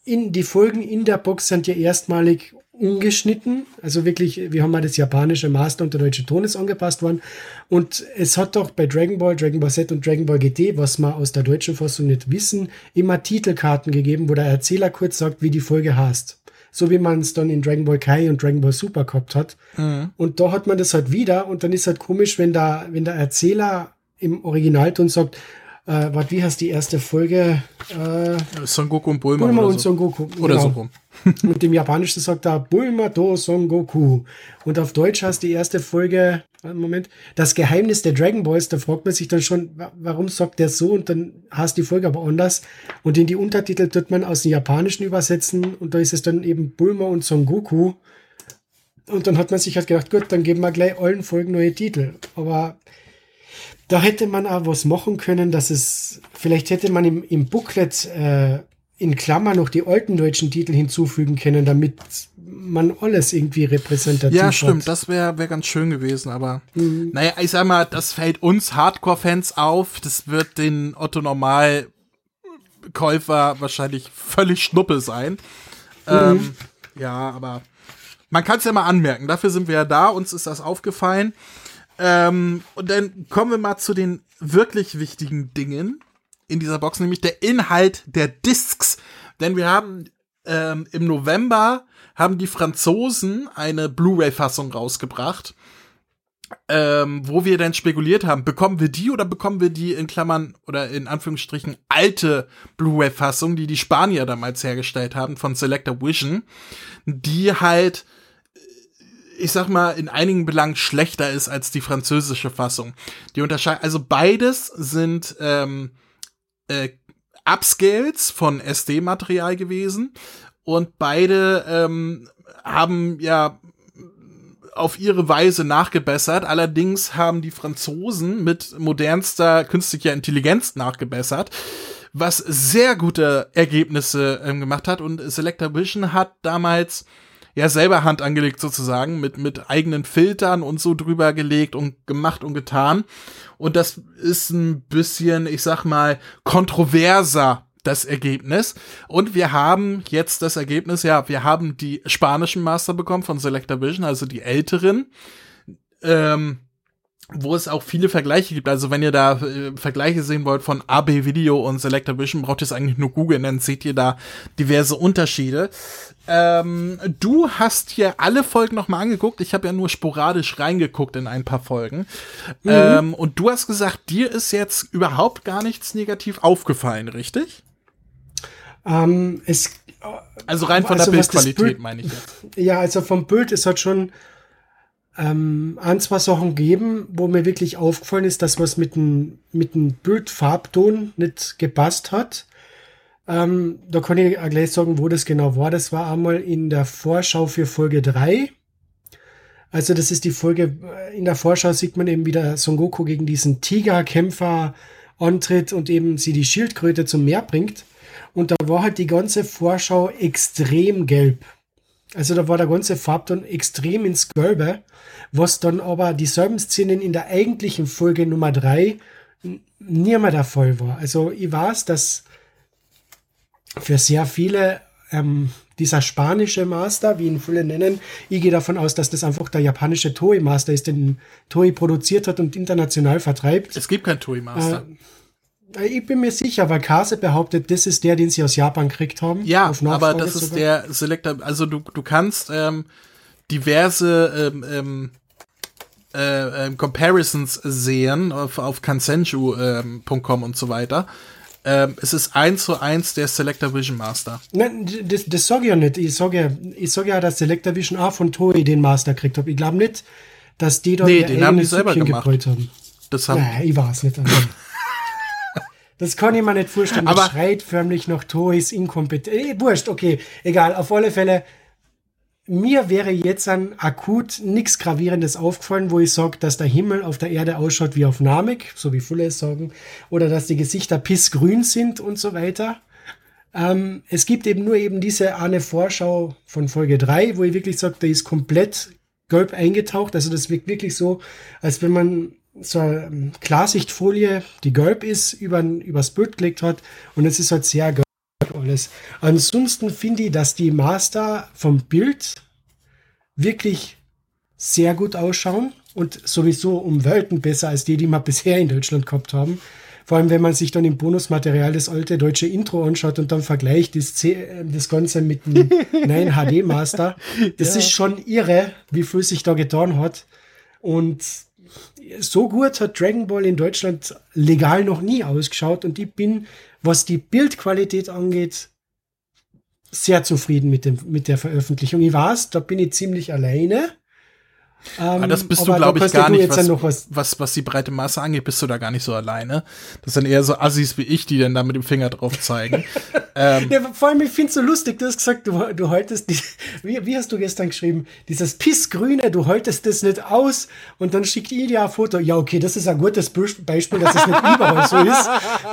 in, die Folgen in der Box sind ja erstmalig ungeschnitten. Also wirklich, wir haben mal das japanische Master und der deutsche Ton ist angepasst worden. Und es hat doch bei Dragon Ball, Dragon Ball Z und Dragon Ball GT, was wir aus der deutschen Fassung nicht wissen, immer Titelkarten gegeben, wo der Erzähler kurz sagt, wie die Folge heißt. So wie man es dann in Dragon Ball Kai und Dragon Ball Super gehabt hat. Und da hat man das halt wieder und dann ist halt komisch, wenn da, wenn der Erzähler im Originalton sagt, äh, was, wie heißt die erste Folge? Äh, Son Goku und Bulma, Bulma oder und so. Son Goku. Oder genau. so rum. Und im Japanischen sagt er Bulma to Son Goku. Und auf Deutsch heißt die erste Folge, Moment, das Geheimnis der Dragon Balls. Da fragt man sich dann schon, wa- warum sagt der so? Und dann heißt die Folge aber anders. Und in die Untertitel tut man aus dem Japanischen übersetzen. Und da ist es dann eben Bulma und Son Goku. Und dann hat man sich halt gedacht, gut, dann geben wir gleich allen Folgen neue Titel. Aber da hätte man auch was machen können, dass es, vielleicht hätte man im, im Booklet äh, in Klammer noch die alten deutschen Titel hinzufügen können, damit man alles irgendwie repräsentativ Ja, hat. stimmt, das wäre wär ganz schön gewesen, aber naja, ich sag mal, das fällt uns Hardcore-Fans auf, das wird den Otto Normal-Käufer wahrscheinlich völlig Schnuppe sein. Ähm, ja, aber man kann es ja mal anmerken, dafür sind wir ja da, uns ist das aufgefallen. Ähm, und dann kommen wir mal zu den wirklich wichtigen Dingen in dieser Box, nämlich der Inhalt der Discs. Denn wir haben ähm, im November haben die Franzosen eine Blu-ray-Fassung rausgebracht, ähm, wo wir dann spekuliert haben, bekommen wir die oder bekommen wir die in Klammern oder in Anführungsstrichen alte Blu-ray-Fassung, die die Spanier damals hergestellt haben von Selector Vision, die halt ich sag mal, in einigen Belangen schlechter ist als die französische Fassung. Die unterscheiden, also beides sind ähm, äh, Upscales von SD-Material gewesen und beide ähm, haben ja auf ihre Weise nachgebessert. Allerdings haben die Franzosen mit modernster künstlicher Intelligenz nachgebessert, was sehr gute Ergebnisse ähm, gemacht hat. Und Selector Vision hat damals ja selber Hand angelegt sozusagen, mit, mit eigenen Filtern und so drüber gelegt und gemacht und getan. Und das ist ein bisschen, ich sag mal, kontroverser das Ergebnis. Und wir haben jetzt das Ergebnis, ja, wir haben die spanischen Master bekommen von Selector Vision, also die älteren. Ähm, wo es auch viele Vergleiche gibt. Also wenn ihr da äh, Vergleiche sehen wollt von AB Video und Selector Vision, braucht ihr es eigentlich nur googeln, dann seht ihr da diverse Unterschiede. Ähm, du hast hier alle Folgen nochmal angeguckt. Ich habe ja nur sporadisch reingeguckt in ein paar Folgen. Mhm. Ähm, und du hast gesagt, dir ist jetzt überhaupt gar nichts negativ aufgefallen, richtig? Ähm, es, also rein von also der Bildqualität meine ich jetzt. Ja, also vom Bild ist halt schon ähm, ein, zwei Sachen geben, wo mir wirklich aufgefallen ist, dass was mit dem mit dem Bildfarbton nicht gepasst hat. Ähm, da kann ich auch gleich sagen, wo das genau war. Das war einmal in der Vorschau für Folge 3. Also das ist die Folge, äh, in der Vorschau sieht man eben wieder Son Goku gegen diesen Tigerkämpfer antritt und eben sie die Schildkröte zum Meer bringt. Und da war halt die ganze Vorschau extrem gelb. Also da war der ganze Farbton extrem ins Gelbe, was dann aber dieselben Szenen in der eigentlichen Folge Nummer 3 nie mehr der Fall war. Also ich weiß, dass für sehr viele ähm, dieser spanische Master, wie ihn viele nennen, ich gehe davon aus, dass das einfach der japanische Toei Master ist, den Toei produziert hat und international vertreibt. Es gibt kein Toei Master. Äh, ich bin mir sicher, weil Kase behauptet, das ist der, den sie aus Japan gekriegt haben. Ja, aber das ist sogar. der Selector. Also du, du kannst ähm, diverse ähm, ähm, äh, äh, Comparisons sehen auf, auf kansenju.com ähm, und so weiter. Ähm, es ist eins zu eins der Selector Vision Master. Nein, das, das sage ich ja nicht. Ich sage ja, ich sag ja, dass Selector Vision A von Toei den Master gekriegt hat. Ich glaube nicht, dass die dort nee, den haben die selber gemacht. haben. Das haben ja, ich weiß nicht. das kann ich mir nicht vorstellen. Aber das schreit förmlich nach Toys inkompetent. Eh, wurscht, okay, egal. Auf alle Fälle, mir wäre jetzt an akut nichts Gravierendes aufgefallen, wo ich sage, dass der Himmel auf der Erde ausschaut wie auf Namek, so wie viele es sagen, oder dass die Gesichter pissgrün sind und so weiter. Ähm, es gibt eben nur eben diese eine Vorschau von Folge 3, wo ich wirklich sage, der ist komplett gelb eingetaucht. Also das wirkt wirklich so, als wenn man so eine Klarsichtfolie, die gelb ist, über, übers Bild gelegt hat und es ist halt sehr gelb alles. Ansonsten finde ich, dass die Master vom Bild wirklich sehr gut ausschauen und sowieso um Welten besser als die, die wir bisher in Deutschland gehabt haben. Vor allem, wenn man sich dann im Bonusmaterial das alte deutsche Intro anschaut und dann vergleicht das, C das Ganze mit dem 9 HD Master. Das ja. ist schon irre, wie viel sich da getan hat. Und so gut hat Dragon Ball in Deutschland legal noch nie ausgeschaut und ich bin was die Bildqualität angeht, sehr zufrieden mit, dem, mit der Veröffentlichung. Ich weiß, da bin ich ziemlich alleine. Ähm, aber das bist du, glaube ich, gar nicht, was, was, was, was die breite Masse angeht, bist du da gar nicht so alleine. Das sind eher so Assis wie ich, die dann da mit dem Finger drauf zeigen. ähm, ja, vor allem, ich finde es so lustig, du hast gesagt, du, du haltest, die, wie, wie hast du gestern geschrieben, dieses Pissgrüne, du haltest das nicht aus und dann schickt ihr dir ein Foto. Ja, okay, das ist ein gutes Beispiel, dass es nicht überall so ist.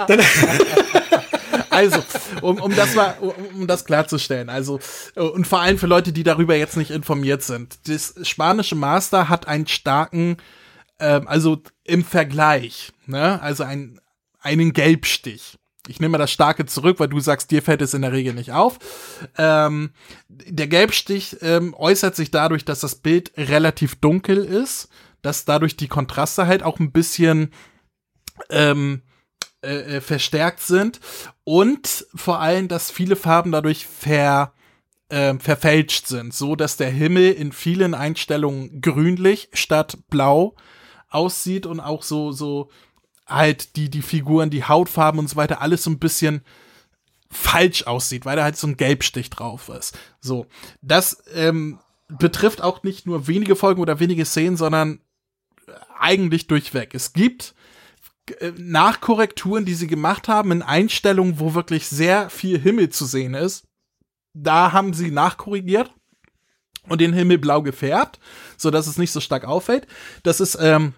Dann also, um, um das mal, um, um das klarzustellen, also, und vor allem für Leute, die darüber jetzt nicht informiert sind. Das spanische Master hat einen starken, ähm, also im Vergleich, ne, also ein, einen Gelbstich. Ich nehme mal das Starke zurück, weil du sagst, dir fällt es in der Regel nicht auf. Ähm, der Gelbstich ähm, äußert sich dadurch, dass das Bild relativ dunkel ist dass dadurch die Kontraste halt auch ein bisschen ähm, äh, äh, verstärkt sind und vor allem, dass viele Farben dadurch ver äh, verfälscht sind, so dass der Himmel in vielen Einstellungen grünlich statt blau aussieht und auch so so halt die die Figuren, die Hautfarben und so weiter alles so ein bisschen falsch aussieht, weil da halt so ein Gelbstich drauf ist. So, das ähm, betrifft auch nicht nur wenige Folgen oder wenige Szenen, sondern eigentlich durchweg. Es gibt Nachkorrekturen, die sie gemacht haben in Einstellungen, wo wirklich sehr viel Himmel zu sehen ist. Da haben sie nachkorrigiert und den Himmel blau gefärbt, so dass es nicht so stark auffällt. Das ist ähm,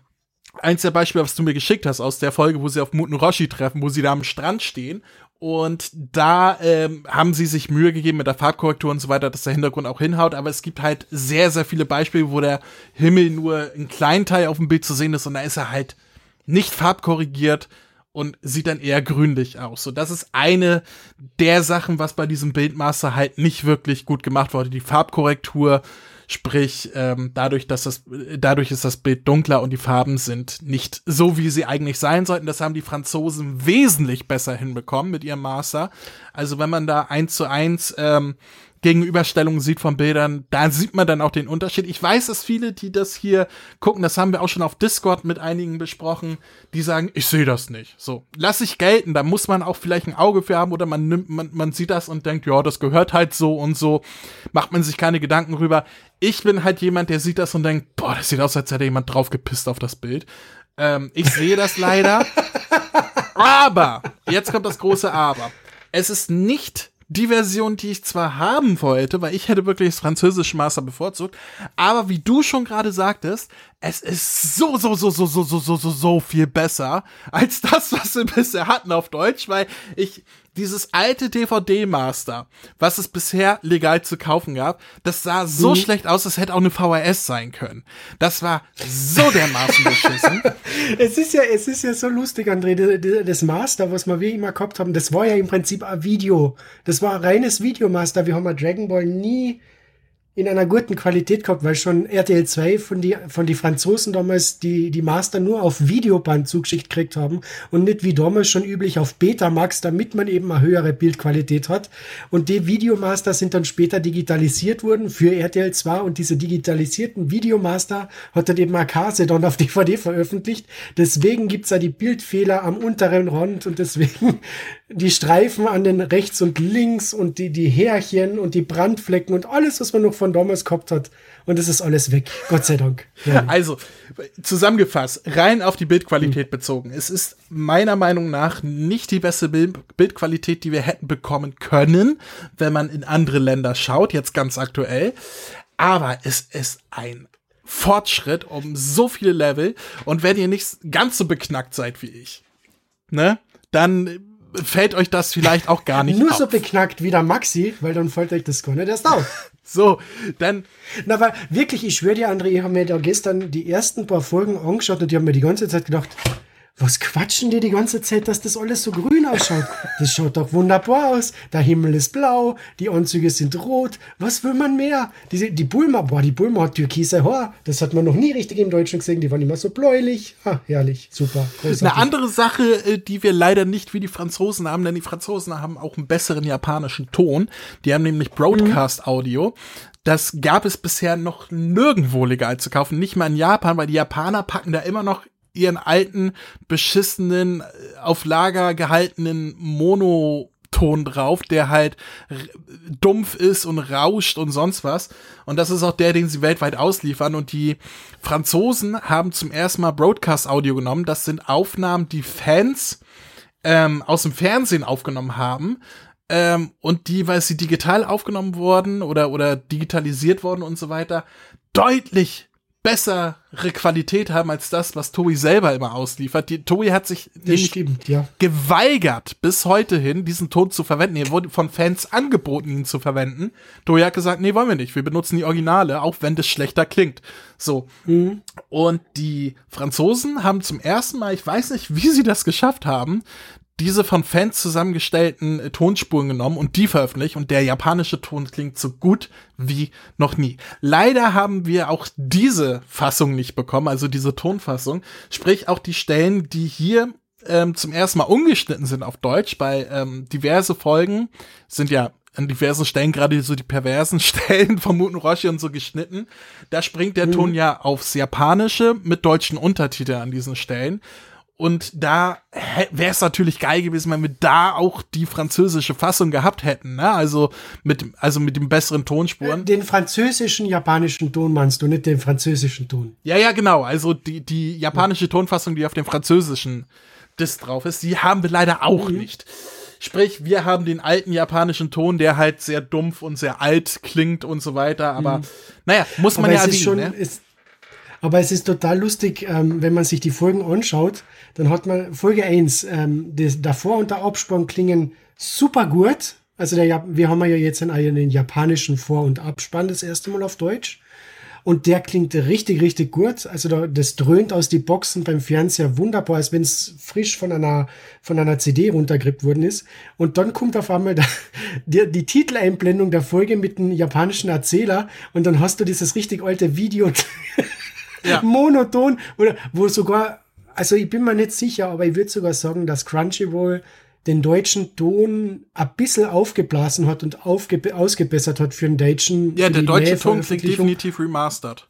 eins der Beispiele, was du mir geschickt hast aus der Folge, wo sie auf Muten Roshi treffen, wo sie da am Strand stehen und da ähm, haben sie sich Mühe gegeben mit der Farbkorrektur und so weiter, dass der Hintergrund auch hinhaut. Aber es gibt halt sehr, sehr viele Beispiele, wo der Himmel nur ein kleinen Teil auf dem Bild zu sehen ist und da ist er halt nicht farbkorrigiert und sieht dann eher grünlich aus. So, das ist eine der Sachen, was bei diesem Bildmaster halt nicht wirklich gut gemacht wurde. Die Farbkorrektur Sprich, ähm, dadurch, dass das, dadurch ist das Bild dunkler und die Farben sind nicht so, wie sie eigentlich sein sollten. Das haben die Franzosen wesentlich besser hinbekommen mit ihrem Master. Also wenn man da eins zu eins ähm, Gegenüberstellungen sieht von Bildern, da sieht man dann auch den Unterschied. Ich weiß, dass viele, die das hier gucken, das haben wir auch schon auf Discord mit einigen besprochen, die sagen, ich sehe das nicht. So, lass ich gelten, da muss man auch vielleicht ein Auge für haben oder man nimmt, man, man sieht das und denkt, ja, das gehört halt so und so, macht man sich keine Gedanken rüber. Ich bin halt jemand, der sieht das und denkt, boah, das sieht aus, als hätte jemand draufgepisst auf das Bild. Ähm, ich sehe das leider. aber, jetzt kommt das große Aber. Es ist nicht die Version, die ich zwar haben wollte, weil ich hätte wirklich das französische Master bevorzugt, aber wie du schon gerade sagtest, es ist so, so, so, so, so, so, so, so, so viel besser als das, was wir bisher hatten auf Deutsch, weil ich dieses alte DVD-Master, was es bisher legal zu kaufen gab, das sah so mhm. schlecht aus, es hätte auch eine VHS sein können. Das war so dermaßen beschissen. es ist ja, es ist ja so lustig, André, das Master, was wir immer gehabt haben, das war ja im Prinzip ein Video. Das war ein reines Videomaster. Wir haben ja Dragon Ball nie in einer guten Qualität gehabt, weil schon RTL 2 von die, von die Franzosen damals die, die Master nur auf Videoband zugeschickt gekriegt haben und nicht wie damals schon üblich auf Betamax, damit man eben eine höhere Bildqualität hat. Und die Videomaster sind dann später digitalisiert worden für RTL 2 und diese digitalisierten Videomaster hat dann eben Akase dann auf DVD veröffentlicht. Deswegen gibt's da die Bildfehler am unteren Rand und deswegen die Streifen an den rechts und links und die, die Härchen und die Brandflecken und alles, was man noch von damals gehabt hat. Und es ist alles weg. Gott sei Dank. Ja. Also, zusammengefasst, rein auf die Bildqualität mhm. bezogen. Es ist meiner Meinung nach nicht die beste Bild Bildqualität, die wir hätten bekommen können, wenn man in andere Länder schaut, jetzt ganz aktuell. Aber es ist ein Fortschritt um so viele Level. Und wenn ihr nicht ganz so beknackt seid wie ich, ne, dann fällt euch das vielleicht auch gar nicht Nur auf. so beknackt wie der Maxi, weil dann fällt euch das gar nicht erst auf. so, dann. Na, aber wirklich, ich schwöre dir, André, ich habe mir da gestern die ersten paar Folgen angeschaut und die haben mir die ganze Zeit gedacht, was quatschen die die ganze Zeit, dass das alles so grün ausschaut? Das schaut doch wunderbar aus. Der Himmel ist blau, die Anzüge sind rot. Was will man mehr? Die, die Bulma, boah, die Bulma hat türkise Haar. Das hat man noch nie richtig im Deutschen gesehen. Die waren immer so bläulich. Ha, herrlich, super. Großartig. Eine andere Sache, äh, die wir leider nicht wie die Franzosen haben, denn die Franzosen haben auch einen besseren japanischen Ton. Die haben nämlich Broadcast-Audio. Das gab es bisher noch nirgendwo legal zu kaufen, nicht mal in Japan, weil die Japaner packen da immer noch ihren alten, beschissenen, auf Lager gehaltenen Monoton drauf, der halt dumpf ist und rauscht und sonst was. Und das ist auch der, den sie weltweit ausliefern. Und die Franzosen haben zum ersten Mal Broadcast-Audio genommen. Das sind Aufnahmen, die Fans ähm, aus dem Fernsehen aufgenommen haben. Ähm, und die, weil sie digital aufgenommen wurden oder, oder digitalisiert worden und so weiter, deutlich bessere Qualität haben als das, was Toei selber immer ausliefert. Die, Toei hat sich stimmt, ja. geweigert, bis heute hin, diesen Ton zu verwenden. Er wurde von Fans angeboten, ihn zu verwenden. Toei hat gesagt, nee, wollen wir nicht. Wir benutzen die Originale, auch wenn das schlechter klingt. So. Mhm. Und die Franzosen haben zum ersten Mal, ich weiß nicht, wie sie das geschafft haben, diese von Fans zusammengestellten äh, Tonspuren genommen und die veröffentlicht und der japanische Ton klingt so gut wie noch nie. Leider haben wir auch diese Fassung nicht bekommen, also diese Tonfassung, sprich auch die Stellen, die hier ähm, zum ersten Mal umgeschnitten sind auf Deutsch, bei ähm, diverse Folgen sind ja an diversen Stellen, gerade so die perversen Stellen von Muten Roshi und so geschnitten. Da springt der Ton ja aufs Japanische mit deutschen Untertiteln an diesen Stellen. Und da wäre es natürlich geil gewesen, wenn wir da auch die französische Fassung gehabt hätten, ne? Also mit, also mit den besseren Tonspuren. Den französischen, japanischen Ton meinst du, nicht den französischen Ton. Ja, ja, genau. Also die, die japanische Tonfassung, die auf dem französischen Disc drauf ist, die haben wir leider auch Mhm. nicht. Sprich, wir haben den alten japanischen Ton, der halt sehr dumpf und sehr alt klingt und so weiter. Aber naja, muss man Mhm. Aber ja ist schon, erwähnen. Ne? es, aber es ist total lustig, ähm, wenn man sich die Folgen anschaut, dann hat man Folge 1, ähm, das davor und der Abspann klingen super gut. Also der, wir haben ja jetzt einen, japanischen Vor- und Abspann das erste Mal auf Deutsch. Und der klingt richtig, richtig gut. Also da, das dröhnt aus die Boxen beim Fernseher wunderbar, als wenn es frisch von einer, von einer CD runtergerippt worden ist. Und dann kommt auf einmal da, die, die Titeleinblendung der Folge mit einem japanischen Erzähler und dann hast du dieses richtig alte Video Ja. monoton, oder wo sogar, also ich bin mir nicht sicher, aber ich würde sogar sagen, dass Crunchyroll den deutschen Ton ein bisschen aufgeblasen hat und aufge ausgebessert hat für den deutschen. Ja, der deutsche Ton klingt definitiv remastered.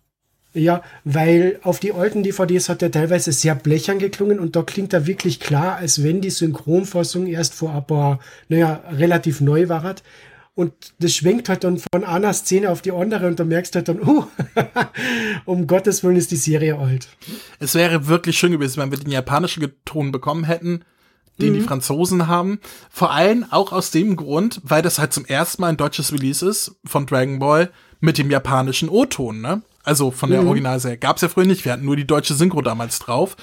Ja, weil auf die alten DVDs hat er teilweise sehr blechern geklungen und da klingt er wirklich klar, als wenn die Synchronfassung erst vor ein paar, naja, relativ neu war. hat. Und das schwenkt halt dann von einer Szene auf die andere und da merkst du halt dann, uh, um Gottes Willen ist die Serie alt. Es wäre wirklich schön gewesen, wenn wir den japanischen Ton bekommen hätten, den die Franzosen haben. Vor allem auch aus dem Grund, weil das halt zum ersten Mal ein deutsches Release ist von Dragon Ball mit dem japanischen O-Ton, ne? Also von der Originalserie. Gab's ja früher nicht. Wir hatten nur die deutsche Synchro damals drauf.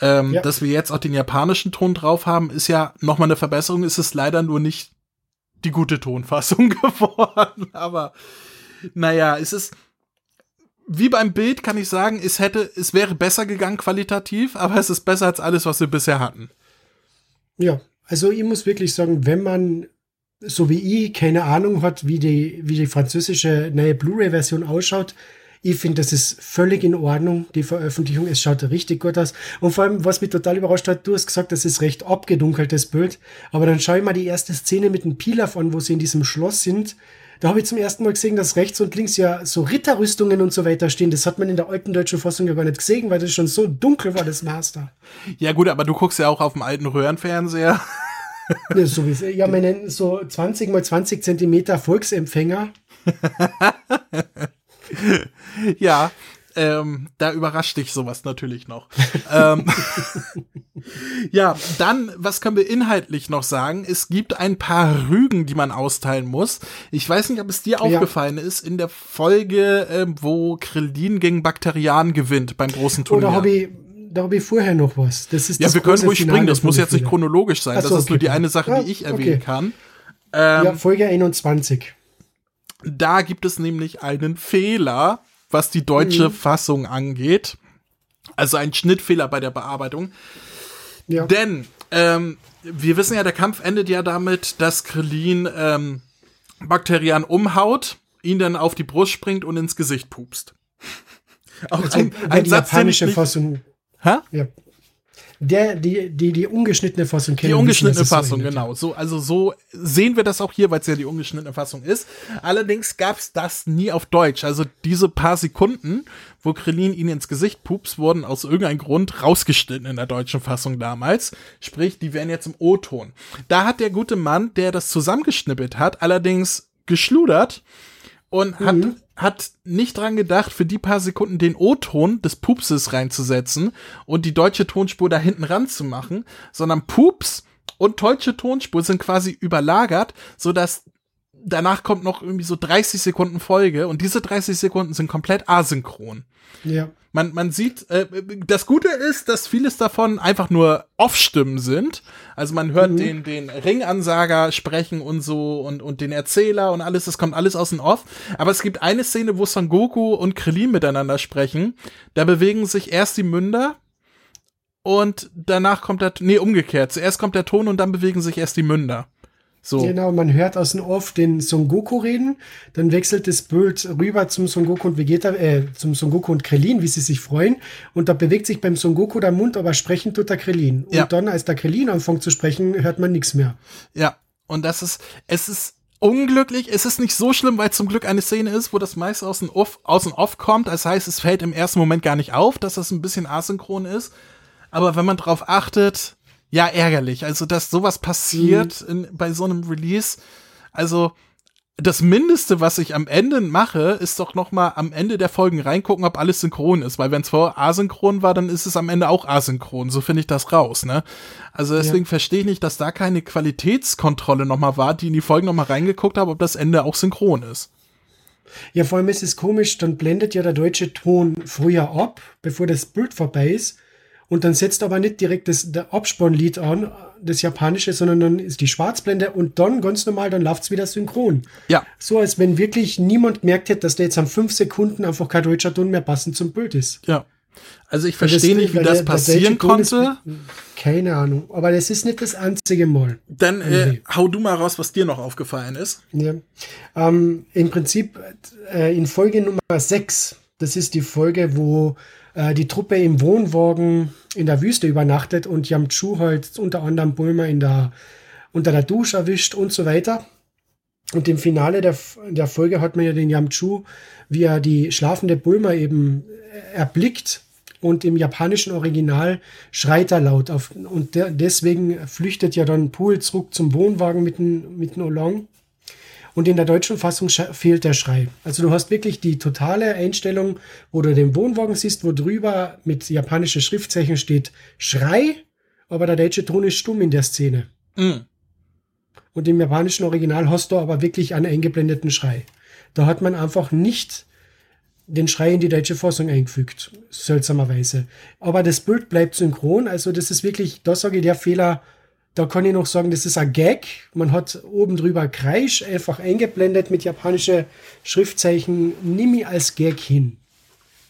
Ähm, Ja. Dass wir jetzt auch den japanischen Ton drauf haben, ist ja nochmal eine Verbesserung. Ist es leider nur nicht die gute Tonfassung geworden. Aber naja, es ist wie beim Bild kann ich sagen, es hätte, es wäre besser gegangen qualitativ, aber es ist besser als alles, was wir bisher hatten. Ja, also ich muss wirklich sagen, wenn man so wie ich keine Ahnung hat, wie die, wie die französische neue Blu-ray-Version ausschaut, ich finde, das ist völlig in Ordnung, die Veröffentlichung. Es schaut richtig gut aus. Und vor allem, was mich total überrascht hat, du hast gesagt, das ist recht abgedunkeltes Bild. Aber dann schau ich mal die erste Szene mit dem Pilaf an, wo sie in diesem Schloss sind. Da habe ich zum ersten Mal gesehen, dass rechts und links ja so Ritterrüstungen und so weiter stehen. Das hat man in der alten deutschen Fassung ja gar nicht gesehen, weil das schon so dunkel war, das Master. Ja gut, aber du guckst ja auch auf dem alten Röhrenfernseher. Ja, so wie ja, meine so 20 mal 20 Zentimeter Volksempfänger. ja, ähm, da überrascht dich sowas natürlich noch. ähm, ja, dann, was können wir inhaltlich noch sagen? Es gibt ein paar Rügen, die man austeilen muss. Ich weiß nicht, ob es dir aufgefallen ist, in der Folge, ähm, wo Krillin gegen Bakterian gewinnt beim großen Turnier. Oder ich, da habe ich vorher noch was. Das ist ja, das wir können ruhig Finale springen, das muss jetzt nicht chronologisch sein. So, das ist nur okay. die eine Sache, Ja, die ich okay. erwähnen kann. Ja, Folge 21. Da gibt es nämlich einen Fehler, was die deutsche Mhm. Fassung angeht. Also ein Schnittfehler bei der Bearbeitung. Ja. Denn ähm, wir wissen ja, der Kampf endet ja damit, dass Krillin ähm, Bakterian umhaut, ihn dann auf die Brust springt und ins Gesicht pupst. Auch Also, ein, ein die Satz, japanische Fassung. Hä? Ja. Der, die, die, die ungeschnittene Fassung kennen. Die wissen, ungeschnittene es so Fassung, endet. genau. So, also so sehen wir das auch hier, weil es ja die ungeschnittene Fassung ist. Allerdings gab's das nie auf Deutsch. Also diese paar Sekunden, wo Krillin ihn ins Gesicht pups, wurden aus irgendeinem Grund rausgeschnitten in der deutschen Fassung damals. Sprich, die wären jetzt im O-Ton. Da hat der gute Mann, der das zusammengeschnippelt hat, allerdings geschludert und hat, hat nicht dran gedacht, für die paar Sekunden den O-Ton des Pupses reinzusetzen und die deutsche Tonspur da hinten ran zu machen, sondern Pups und deutsche Tonspur sind quasi überlagert, so dass danach kommt noch irgendwie so 30 Sekunden Folge und diese 30 Sekunden sind komplett asynchron. Ja. Man, man sieht, äh, das Gute ist, dass vieles davon einfach nur Off-Stimmen sind. Also man hört den, den Ringansager sprechen und so und, und den Erzähler und alles, das kommt alles aus dem Off. Aber es gibt eine Szene, wo Son Goku und Krillin miteinander sprechen. Da bewegen sich erst die Münder und danach kommt der, nee, umgekehrt. Zuerst kommt der Ton und dann bewegen sich erst die Münder. So. Genau, man hört aus dem Off den Son Goku reden, dann wechselt das Bild rüber zum Son Goku und Vegeta, äh, zum Son Goku und Krillin, wie sie sich freuen. Und da bewegt sich beim Son Goku der Mund, aber sprechen tut der Krillin. Und Ja. dann, als der Krillin anfängt zu sprechen, hört man nichts mehr. Ja, und das ist, es ist unglücklich, es ist nicht so schlimm, weil zum Glück eine Szene ist, wo das meiste aus dem Off, aus dem Off kommt. Das heißt, es fällt im ersten Moment gar nicht auf, dass das ein bisschen asynchron ist. Aber wenn man drauf achtet, ja, ärgerlich. Also, dass sowas passiert in, bei so einem Release. Also, das Mindeste, was ich am Ende mache, ist doch noch mal am Ende der Folgen reingucken, ob alles synchron ist. Weil wenn es vorher asynchron war, dann ist es am Ende auch asynchron. So finde ich das raus, ne? Also deswegen verstehe ich nicht, dass da keine Qualitätskontrolle noch mal war, die in die Folgen noch mal reingeguckt haben, ob das Ende auch synchron ist. Ja, vor allem ist es komisch, dann blendet ja der deutsche Ton früher ab, bevor das Bild vorbei ist. Und dann setzt aber nicht direkt das der Abspannlied an, das japanische, sondern dann ist die Schwarzblende und dann ganz normal, dann läuft's wieder synchron. Ja, So als wenn wirklich niemand gemerkt hätte, dass da jetzt am fünf Sekunden einfach kein deutscher Ton mehr passend zum Bild ist. ja. Also ich verstehe nicht, wie das der- der passieren deutsche Ton ist- konnte. Keine Ahnung. Aber das ist nicht das einzige Mal. Dann äh, hau du mal raus, was dir noch aufgefallen ist. Ja. Ähm, Im Prinzip äh, in Folge Nummer 6, das ist die Folge, wo äh, die Truppe im Wohnwagen in der Wüste übernachtet und Yamchu halt unter anderem Bulma in der, unter der Dusche erwischt und so weiter. Und im Finale der, der Folge hat man ja den Yamchu, wie er die schlafende Bulma eben äh, erblickt. Und im japanischen Original schreit er laut auf. Und der, deswegen flüchtet ja dann Pool zurück zum Wohnwagen mit dem, mit dem Olong. Und in der deutschen Fassung fehlt der Schrei. Also du hast wirklich die totale Einstellung, wo du den Wohnwagen siehst, wo drüber mit japanischen Schriftzeichen steht Schrei, aber der deutsche Ton ist stumm in der Szene. Mm. Und im japanischen Original hast du aber wirklich einen eingeblendeten Schrei. Da hat man einfach nicht den Schrei in die deutsche Fassung eingefügt, seltsamerweise. Aber das Bild bleibt synchron, also das ist wirklich, da sage ich, der Fehler, da kann ich noch sagen, das ist ein Gag. Man hat oben drüber Kreisch einfach eingeblendet mit japanischen Schriftzeichen, nimm ich als Gag hin.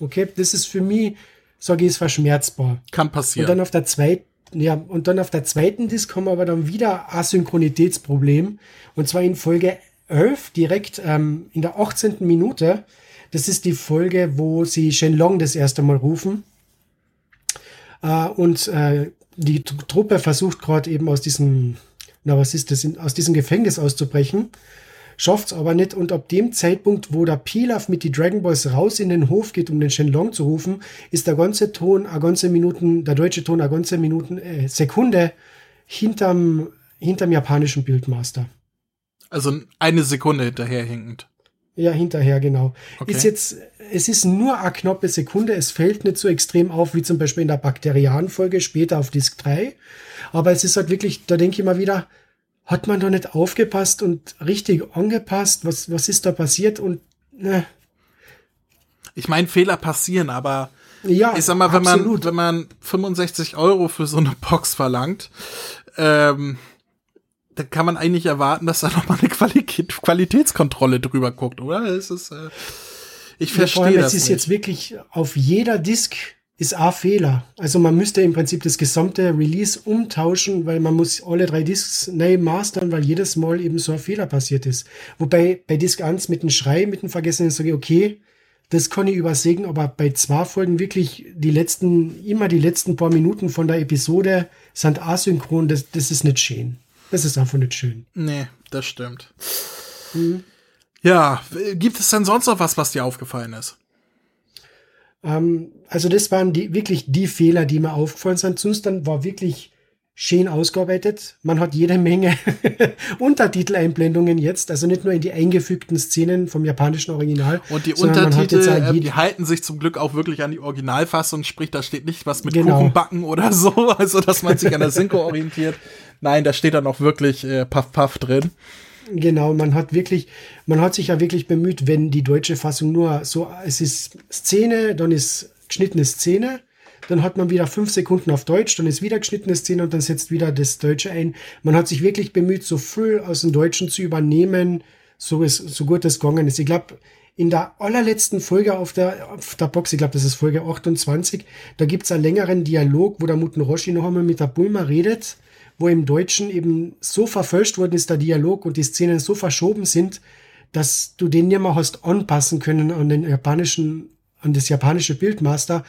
Okay, das ist für mich, sage ich, ist verschmerzbar. Kann Und passieren. dann auf der zweiten, ja, und dann auf der zweiten Disc haben wir aber dann wieder Asynchronitätsproblem. Und zwar in Folge 11, direkt ähm, in der 18. Minute. Das ist die Folge, wo sie Shenlong das erste Mal rufen. Äh, und äh, die Tr- Truppe versucht gerade eben aus diesem, na was ist das, aus diesem Gefängnis auszubrechen. Schafft's aber nicht. Und ab dem Zeitpunkt, wo der Pilaf mit die Dragon Balls raus in den Hof geht, um den Shenlong zu rufen, ist der ganze Ton, a ganze Minuten, der deutsche Ton, a ganze Minuten, äh, Sekunde hinterm, hinterm japanischen Bildmaster. Also eine Sekunde hinterherhinkend. Ja, hinterher, genau. Okay. Ist jetzt, es ist nur eine knappe Sekunde, es fällt nicht so extrem auf, wie zum Beispiel in der Bakterianfolge später auf Disk 3. Aber es ist halt wirklich, da denke ich mal wieder, hat man da nicht aufgepasst und richtig angepasst? Was, was ist da passiert? Und, ne, Ich meine, Fehler passieren, aber ja, ich sag mal, wenn man, absolut. wenn man 65 Euro für so eine Box verlangt, ähm, dann kann man eigentlich erwarten, dass da nochmal eine Qualität, Qualitätskontrolle drüber guckt, oder? Es ist, äh, ich Ja, verstehe allem, das es ist nicht. jetzt wirklich auf jeder Disk ist ein Fehler. Also man müsste im Prinzip das gesamte Release umtauschen, weil man muss alle drei Discs neu mastern, weil jedes Mal eben so ein Fehler passiert ist. Wobei bei Disk 1 mit dem Schrei, mit dem Vergessenen sage ich, okay, das kann ich übersehen, aber bei zwei Folgen wirklich die letzten, immer die letzten paar Minuten von der Episode sind asynchron, das, das ist nicht schön. Das ist einfach nicht schön. Nee, das stimmt. Mhm. Ja, gibt es denn sonst noch was, was dir aufgefallen ist? Ähm, also das waren die, wirklich die Fehler, die mir aufgefallen sind. Sonst dann war wirklich schön ausgearbeitet. Man hat jede Menge Untertiteleinblendungen jetzt, also nicht nur in die eingefügten Szenen vom japanischen Original. Und die Untertitel, äh, die halten sich zum Glück auch wirklich an die Originalfassung, sprich, da steht nicht was mit Genau. Kuchenbacken oder so, also dass man sich an der Synchro orientiert. Nein, da steht dann auch wirklich äh, Puff Puff drin. Genau, man hat wirklich, man hat sich ja wirklich bemüht, wenn die deutsche Fassung nur so, es ist Szene, dann ist geschnittene Szene, dann hat man wieder fünf Sekunden auf Deutsch, dann ist wieder geschnittene Szene und dann setzt wieder das Deutsche ein. Man hat sich wirklich bemüht, so viel aus dem Deutschen zu übernehmen, so, ist, so gut es gegangen ist. Ich glaube, in der allerletzten Folge auf der, auf der Box, ich glaube, das ist Folge 28, da gibt's einen längeren Dialog, wo der Muten Roshi noch einmal mit der Bulma redet, wo im Deutschen eben so verfälscht worden ist, der Dialog und die Szenen so verschoben sind, dass du den nicht mehr hast anpassen können an den japanischen, an das japanische Bildmaster.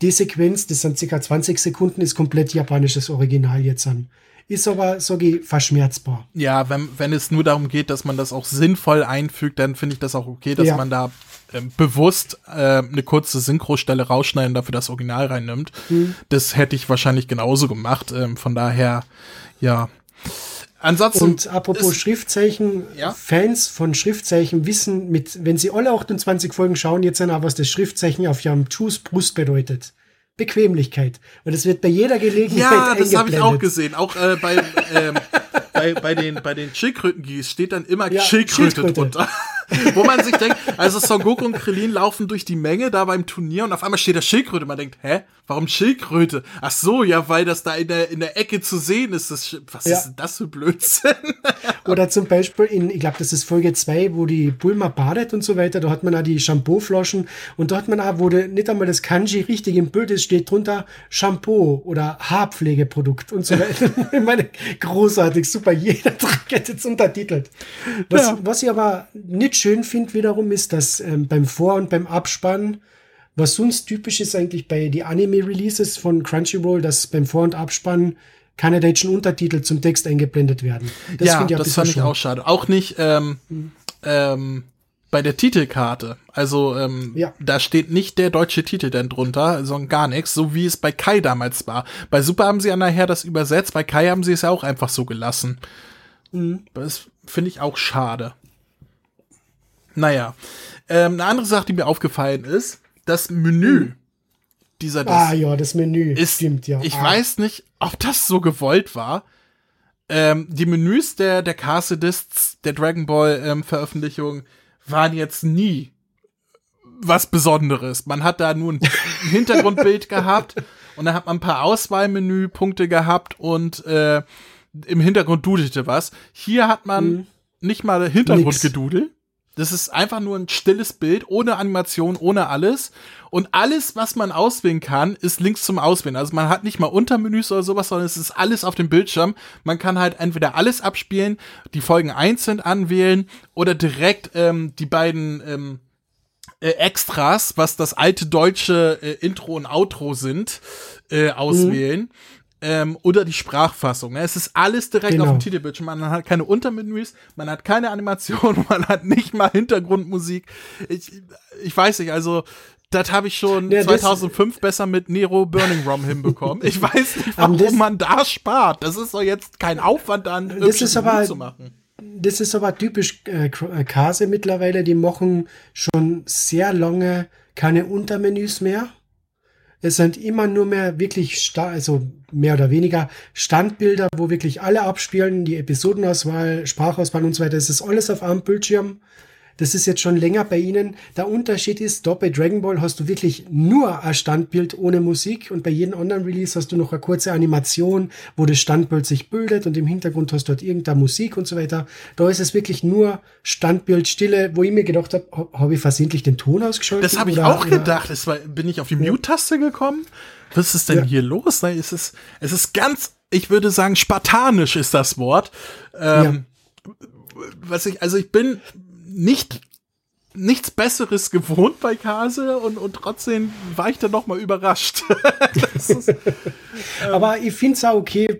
Die Sequenz, das sind circa 20 Sekunden, ist komplett japanisches Original jetzt an ist aber, so ich, verschmerzbar. Ja, wenn, wenn es nur darum geht, dass man das auch sinnvoll einfügt, dann finde ich das auch okay, dass ja. man da äh, bewusst äh, eine kurze Synchrostelle rausschneiden, dafür das Original reinnimmt. Mhm. Das hätte ich wahrscheinlich genauso gemacht. Ähm, von daher, ja. Ansonsten und apropos Schriftzeichen, ja? Fans von Schriftzeichen wissen, mit, wenn sie alle 28 Folgen schauen, jetzt dann was das Schriftzeichen auf ihrem Juice Brust bedeutet. Bequemlichkeit. Und es wird bei jeder Gelegenheit Ja, das habe ich auch gesehen. Auch äh, bei, ähm, bei, bei den, bei den Schildkrötengis steht dann immer ja, Schildkröte, Schildkröte drunter. Wo man sich denkt, also Son Goku und Krillin laufen durch die Menge da beim Turnier und auf einmal steht da Schildkröte. Man denkt, hä? Warum Schildkröte? Ach so, ja, weil das da in der, in der Ecke zu sehen ist. Das, was ja. ist denn das für Blödsinn? Oder zum Beispiel in, ich glaube, das ist Folge 2, wo die Bulma badet und so weiter. Da hat man auch die Shampoo-Flaschen und da hat man auch, wo de, nicht einmal das Kanji richtig im Bild ist, steht drunter Shampoo oder Haarpflegeprodukt und so weiter. ich meine, großartig, super. Jeder Trick jetzt untertitelt. Was, ja. was ich aber nicht schön finde wiederum ist, dass ähm, beim Vor- und beim Abspann was sonst typisch ist eigentlich bei die Anime-Releases von Crunchyroll, dass beim Vor- und Abspann keine deutschen Untertitel zum Text eingeblendet werden. Das ja, das fand ich auch schade. Auch nicht ähm, mhm. ähm, bei der Titelkarte. Also ähm, ja. da steht nicht der deutsche Titel denn drunter, sondern gar nichts, so wie es bei Kai damals war. Bei Super haben sie ja nachher das übersetzt, bei Kai haben sie es ja auch einfach so gelassen. Mhm. Das finde ich auch schade. Naja, ähm, eine andere Sache, die mir aufgefallen ist, das Menü hm. dieser Disc Ah ja, das Menü. Ist, Stimmt, ja. Ich ah. weiß nicht, ob das so gewollt war. Ähm, die Menüs der, der Castle-Discs, der Dragon Ball ähm, Veröffentlichung waren jetzt nie was Besonderes. Man hat da nur ein Hintergrundbild gehabt und dann hat man ein paar Auswahlmenüpunkte gehabt und äh, im Hintergrund dudelte was. Hier hat man mhm. nicht mal Hintergrundgedudel. Das ist einfach nur ein stilles Bild, ohne Animation, ohne alles. Und alles, was man auswählen kann, ist links zum Auswählen. Also man hat nicht mal Untermenüs oder sowas, sondern es ist alles auf dem Bildschirm. Man kann halt entweder alles abspielen, die Folgen einzeln anwählen oder direkt ähm, die beiden ähm, äh, Extras, was das alte deutsche äh, Intro und Outro sind, äh, auswählen. Mhm ähm, oder die Sprachfassung. Ne? Es ist alles direkt genau. auf dem Titelbildschirm. Man hat keine Untermenüs, man hat keine Animation, man hat nicht mal Hintergrundmusik. Ich, ich weiß nicht, also das habe ich schon ja, 2005 besser mit Nero Burning Rom hinbekommen. Ich weiß nicht, warum das, man da spart. Das ist doch jetzt kein Aufwand dann, das ist aber, zu machen. Das ist aber typisch äh, äh, Kase mittlerweile. Die machen schon sehr lange keine Untermenüs mehr. Es sind immer nur mehr wirklich, also mehr oder weniger Standbilder, wo wirklich alle abspielen, die Episodenauswahl, Sprachauswahl und so weiter. Es ist alles auf einem Bildschirm. Das ist jetzt schon länger bei Ihnen. Der Unterschied ist, dort bei Dragon Ball hast du wirklich nur ein Standbild ohne Musik und bei jedem anderen Release hast du noch eine kurze Animation, wo das Standbild sich bildet und im Hintergrund hast du dort irgendeine Musik und so weiter. Da ist es wirklich nur Standbild, Stille, wo ich mir gedacht habe, habe ich versehentlich den Ton ausgeschaltet? Das habe ich auch gedacht. Es war, bin ich auf die Mute-Taste gekommen? Was ist denn ja. hier los? Es ist, es ist ganz, ich würde sagen, spartanisch ist das Wort. Ähm, ja. Was ich, also ich bin nicht nichts Besseres gewohnt bei Kase und, und trotzdem war ich dann noch mal überrascht. ist, ähm Aber ich finde es auch okay,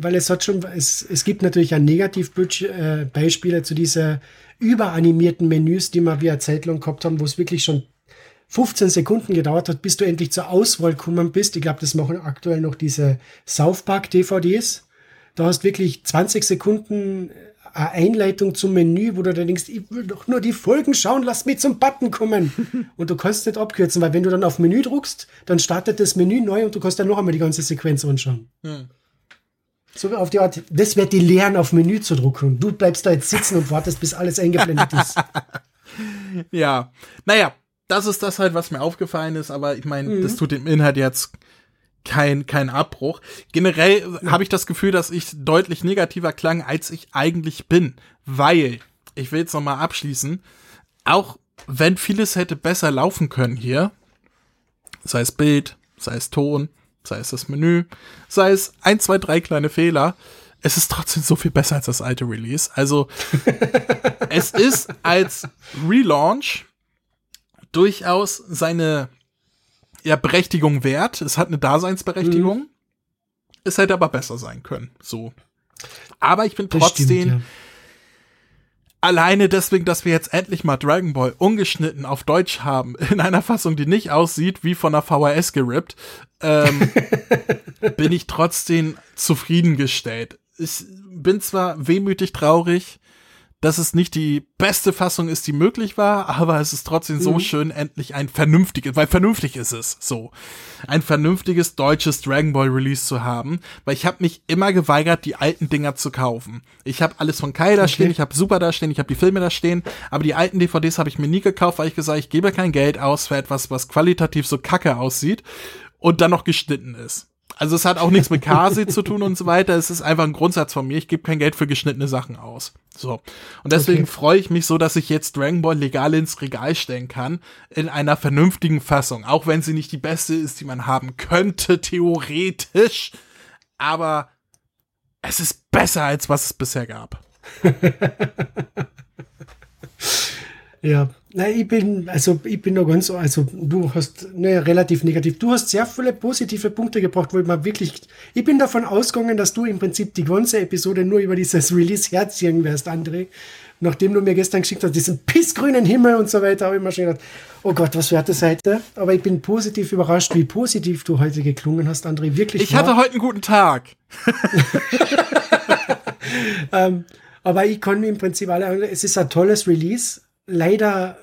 weil es hat schon, es, es gibt natürlich ein Negativbeispiele äh, zu dieser überanimierten Menüs, die wir wie eine Zeit lang gehabt haben, wo es wirklich schon 15 Sekunden gedauert hat, bis du endlich zur Auswahl gekommen bist. Ich glaube, das machen aktuell noch diese South Park DVDs. Da hast wirklich 20 Sekunden eine Einleitung zum Menü, wo du dann denkst, ich will doch nur die Folgen schauen, lass mich zum Button kommen. und du kannst nicht abkürzen, weil wenn du dann auf Menü druckst, dann startet das Menü neu und du kannst dann noch einmal die ganze Sequenz anschauen. Hm. So auf die Art, das wird die Lehren auf Menü zu drucken. Du bleibst da jetzt sitzen und wartest, bis alles eingeblendet ist. ja, naja, das ist das halt, was mir aufgefallen ist, aber ich meine, mhm. das tut dem Inhalt jetzt kein, kein Abbruch. Generell habe ich das Gefühl, dass ich deutlich negativer klang, als ich eigentlich bin. Weil ich will jetzt noch mal abschließen. Auch wenn vieles hätte besser laufen können hier, sei es Bild, sei es Ton, sei es das Menü, sei es ein, zwei, drei kleine Fehler, es ist trotzdem so viel besser als das alte Release. Also es ist als Relaunch durchaus seine ja, Berechtigung wert. Es hat eine Daseinsberechtigung. Mhm. Es hätte aber besser sein können. So. Aber ich bin trotzdem stimmt, ja. alleine deswegen, dass wir jetzt endlich mal Dragon Ball ungeschnitten auf Deutsch haben, in einer Fassung, die nicht aussieht wie von der VHS gerippt, ähm, bin ich trotzdem zufriedengestellt. Ich bin zwar wehmütig traurig, dass es nicht die beste Fassung ist, die möglich war, aber es ist trotzdem so mhm. schön, endlich ein vernünftiges, weil vernünftig ist es so, ein vernünftiges deutsches Dragon Ball Release zu haben, weil ich habe mich immer geweigert, die alten Dinger zu kaufen. Ich habe alles von Kai da okay. stehen, ich habe Super da stehen, ich habe die Filme da stehen, aber die alten DVDs habe ich mir nie gekauft, weil ich gesagt, ich gebe kein Geld aus für etwas, was qualitativ so kacke aussieht und dann noch geschnitten ist. Also es hat auch nichts mit Kasi zu tun und so weiter. Es ist einfach ein Grundsatz von mir. Ich gebe kein Geld für geschnittene Sachen aus. So. Und deswegen okay. freue ich mich so, dass ich jetzt Dragon Ball legal ins Regal stellen kann. In einer vernünftigen Fassung. Auch wenn sie nicht die beste ist, die man haben könnte, theoretisch. Aber es ist besser, als was es bisher gab. Ja, na, ich bin, also ich bin noch ganz, also du hast ne, relativ negativ. Du hast sehr viele positive Punkte gebracht, wo ich mal wirklich, ich bin davon ausgegangen, dass du im Prinzip die ganze Episode nur über dieses Release herziehen wirst, André. Nachdem du mir gestern geschickt hast, diesen pissgrünen Himmel und so weiter, habe ich mir schon gedacht, oh Gott, was für eine Seite. Aber ich bin positiv überrascht, wie positiv du heute geklungen hast, André. Wirklich. Ich hatte heute einen guten Tag. ähm, aber ich kann mir im Prinzip alle, es ist ein tolles Release leider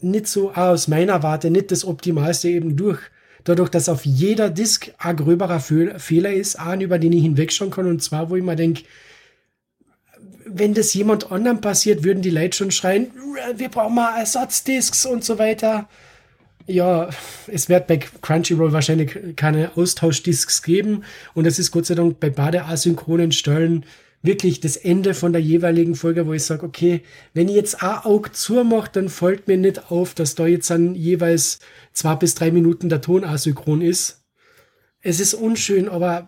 nicht so aus meiner Warte nicht das Optimalste eben durch. Dadurch, dass auf jeder Disk ein gröberer Fehler ist, einen, über den ich hinwegschauen kann. Und zwar, wo ich mir denke, wenn das jemand anderem passiert, würden die Leute schon schreien, wir brauchen mal Ersatzdisks und so weiter. Ja, es wird bei Crunchyroll wahrscheinlich keine Austauschdisks geben. Und es ist Gott sei Dank bei beide asynchronen Stellen wirklich das Ende von der jeweiligen Folge, wo ich sage, okay, wenn ich jetzt ein Auge zumache, dann fällt mir nicht auf, dass da jetzt dann jeweils zwei bis drei Minuten der Ton asynchron ist. Es ist unschön, aber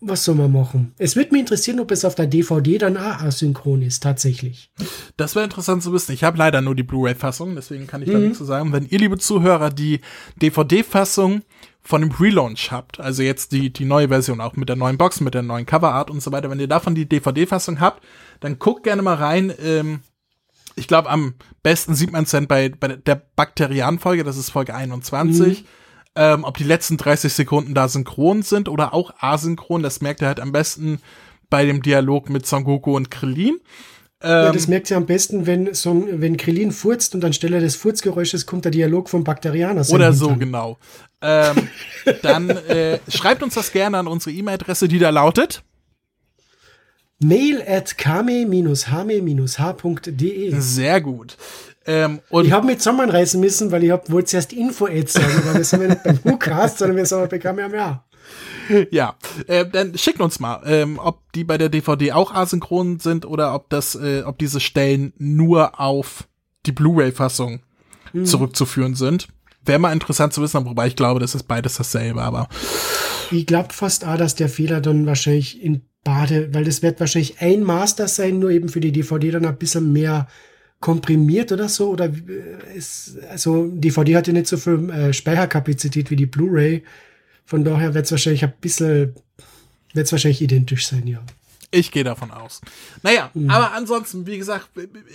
was soll man machen? Es würde mich interessieren, ob es auf der DVD dann auch asynchron ist, tatsächlich. Das wäre interessant zu wissen. Ich habe leider nur die Blu-ray-Fassung, deswegen kann ich mhm. da nichts zu sagen. Wenn ihr, liebe Zuhörer, die DVD-Fassung von dem Relaunch habt, also jetzt die, die neue Version, auch mit der neuen Box, mit der neuen Coverart und so weiter, wenn ihr davon die DVD-Fassung habt, dann guckt gerne mal rein. Ähm, ich glaube, am besten sieht man es dann bei, bei der Bakterian-Folge, das ist Folge 21. Mhm. Ähm, ob die letzten 30 Sekunden da synchron sind oder auch asynchron, das merkt ihr halt am besten bei dem Dialog mit Son Goku und Krillin. Ja, das ähm, merkt ihr am besten, wenn, so, wenn Krillin furzt und anstelle des Furzgeräusches kommt der Dialog vom Bakterianer. Oder so, genau. Ähm, dann äh, schreibt uns das gerne an unsere E-Mail-Adresse, die da lautet mail at kame-hame-h.de Sehr gut. Ähm, ich habe mich zusammenreißen müssen, weil ich wollte zuerst Info-Ads sagen, weil wir sind ja nicht beim WhoCast, sondern wir sind bei Kamehameha. Ja, äh, dann schickt uns mal, ähm, ob die bei der DVD auch asynchron sind oder ob das, äh, ob diese Stellen nur auf die Blu-ray-Fassung mhm. zurückzuführen sind. Wäre mal interessant zu wissen, wobei ich glaube, das ist beides dasselbe, aber. Ich glaube fast auch, dass der Fehler dann wahrscheinlich in Bade, weil das wird wahrscheinlich ein Master sein, nur eben für die DVD dann ein bisschen mehr komprimiert oder so. Oder äh, ist, also DVD hat ja nicht so viel äh, Speicherkapazität wie die Blu-ray. Von daher wird es wahrscheinlich ein bisschen, wird es wahrscheinlich identisch sein, ja. Ich gehe davon aus. Naja, mhm. aber ansonsten, wie gesagt,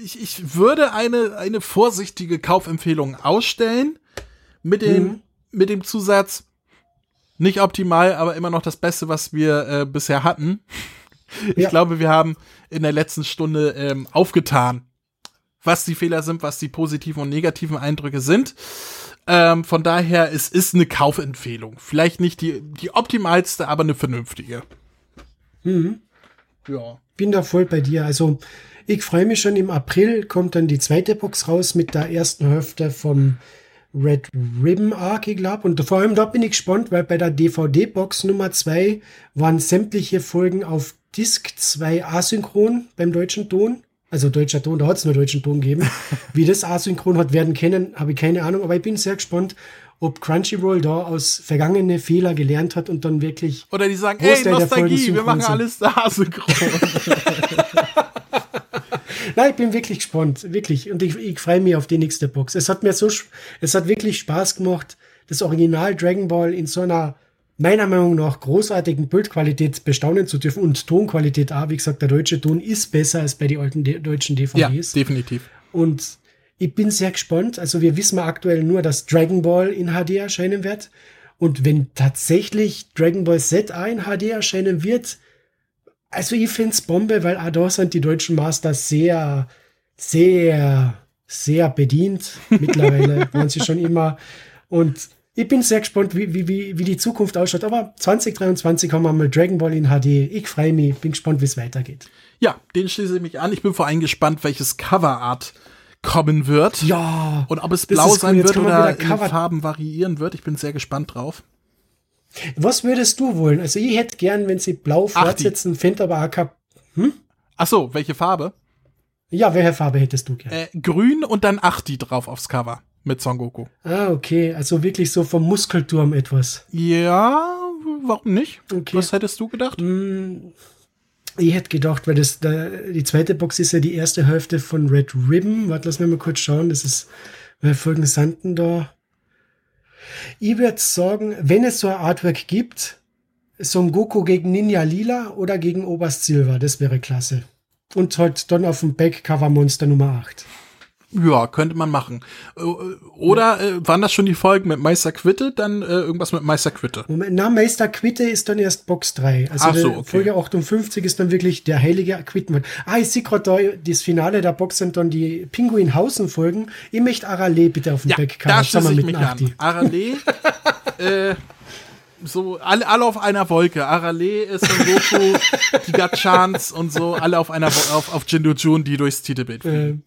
ich, ich würde eine, eine vorsichtige Kaufempfehlung ausstellen mit dem, mhm. mit dem Zusatz, nicht optimal, aber immer noch das Beste, was wir äh, bisher hatten. Ich ja. glaube, wir haben in der letzten Stunde ähm, aufgetan, was die Fehler sind, was die positiven und negativen Eindrücke sind. Ähm, von daher, es ist eine Kaufempfehlung. Vielleicht nicht die, die optimalste, aber eine vernünftige. Mhm. Ja. Bin da voll bei dir. Also, ich freue mich schon. Im April kommt dann die zweite Box raus mit der ersten Hälfte vom Red Ribbon Arc, ich glaube. Und vor allem da bin ich gespannt, weil bei der DVD-Box Nummer 2 waren sämtliche Folgen auf Disc 2 asynchron beim deutschen Ton Also deutscher Ton, da hat es nur deutschen Ton gegeben. Wie das asynchron hat werden können, habe ich keine Ahnung, aber ich bin sehr gespannt, ob Crunchyroll da aus vergangene Fehler gelernt hat und dann wirklich. Oder die sagen, ey, Nostalgie, wir machen alles da synchron. Nein, ich bin wirklich gespannt, wirklich. Und ich, ich freue mich auf die nächste Box. Es hat mir so, es hat wirklich Spaß gemacht, das Original Dragon Ball in so einer meiner Meinung nach großartigen Bildqualität bestaunen zu dürfen und Tonqualität auch. Wie gesagt, der deutsche Ton ist besser als bei den alten de deutschen ja, DVDs. definitiv. Und ich bin sehr gespannt. Also wir wissen aktuell nur, dass Dragon Ball in HD erscheinen wird. Und wenn tatsächlich Dragon Ball Z in HD erscheinen wird, also ich find's Bombe, weil auch da sind die deutschen Masters sehr, sehr, sehr bedient. Mittlerweile waren sie schon immer. Und ich bin sehr gespannt, wie, wie, wie, wie die Zukunft ausschaut. Aber 2023 haben wir mal Dragon Ball in HD. Ich freue mich, bin gespannt, wie es weitergeht. Ja, den schließe ich mich an. Ich bin vor allem gespannt, welches Coverart kommen wird. Ja. Und ob es blau cool. sein Jetzt wird oder in Farben variieren wird. Ich bin sehr gespannt drauf. Was würdest du wollen? Also ich hätte gern, wenn sie blau fortsetzen, fände aber auch kein- Ach so, welche Farbe? Ja, welche Farbe hättest du gern? Äh, grün und dann Achti drauf aufs Cover mit Son Goku. Ah, okay. Also wirklich so vom Muskelturm etwas. Ja, warum nicht? Okay. Was hättest du gedacht? Ich hätte gedacht, weil das der, die zweite Box ist ja die erste Hälfte von Red Ribbon. Warte, lass mich mal kurz schauen. Das ist bei folgenden Sanden da. Ich würde sagen, wenn es so ein Artwork gibt, Son Goku gegen Ninja Lila oder gegen Oberst Silver, das wäre klasse. Und halt dann auf dem Backcover Monster Nummer 8. Ja, könnte man machen. Äh, Oder äh, waren das schon die Folgen mit Meister Quitte? Dann äh, irgendwas mit Meister Quitte. Moment, na, Meister Quitte ist dann erst Box 3. Also Ach so, okay. Folge 58 ist dann wirklich der heilige Quittenwald. Ah, ich sehe gerade da, das Finale der Box sind dann die Pinguinhausen-Folgen. Ich möchte Arale bitte auf dem Ja, Backcover da schließe ich mit mich an. Arale, äh, so alle, alle auf einer Wolke. Arale ist Goku, die Gachans und so, alle auf einer auf, auf Jindu Jun, die durchs Titelbild fliegen.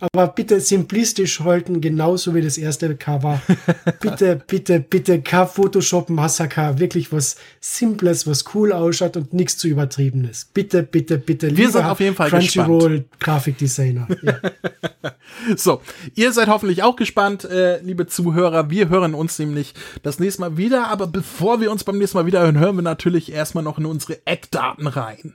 Aber bitte simplistisch halten, genauso wie das erste Cover. bitte, bitte, bitte, kein Photoshop Massaker. Wirklich was Simples, was cool ausschaut und nichts zu übertriebenes. Bitte, bitte, bitte. Wir sind auf jeden Fall Crunchyroll Grafikdesigner. Ja. So, ihr seid hoffentlich auch gespannt, äh, liebe Zuhörer. Wir hören uns nämlich das nächste Mal wieder. Aber bevor wir uns beim nächsten Mal wieder hören, hören wir natürlich erstmal noch in unsere Eckdaten rein.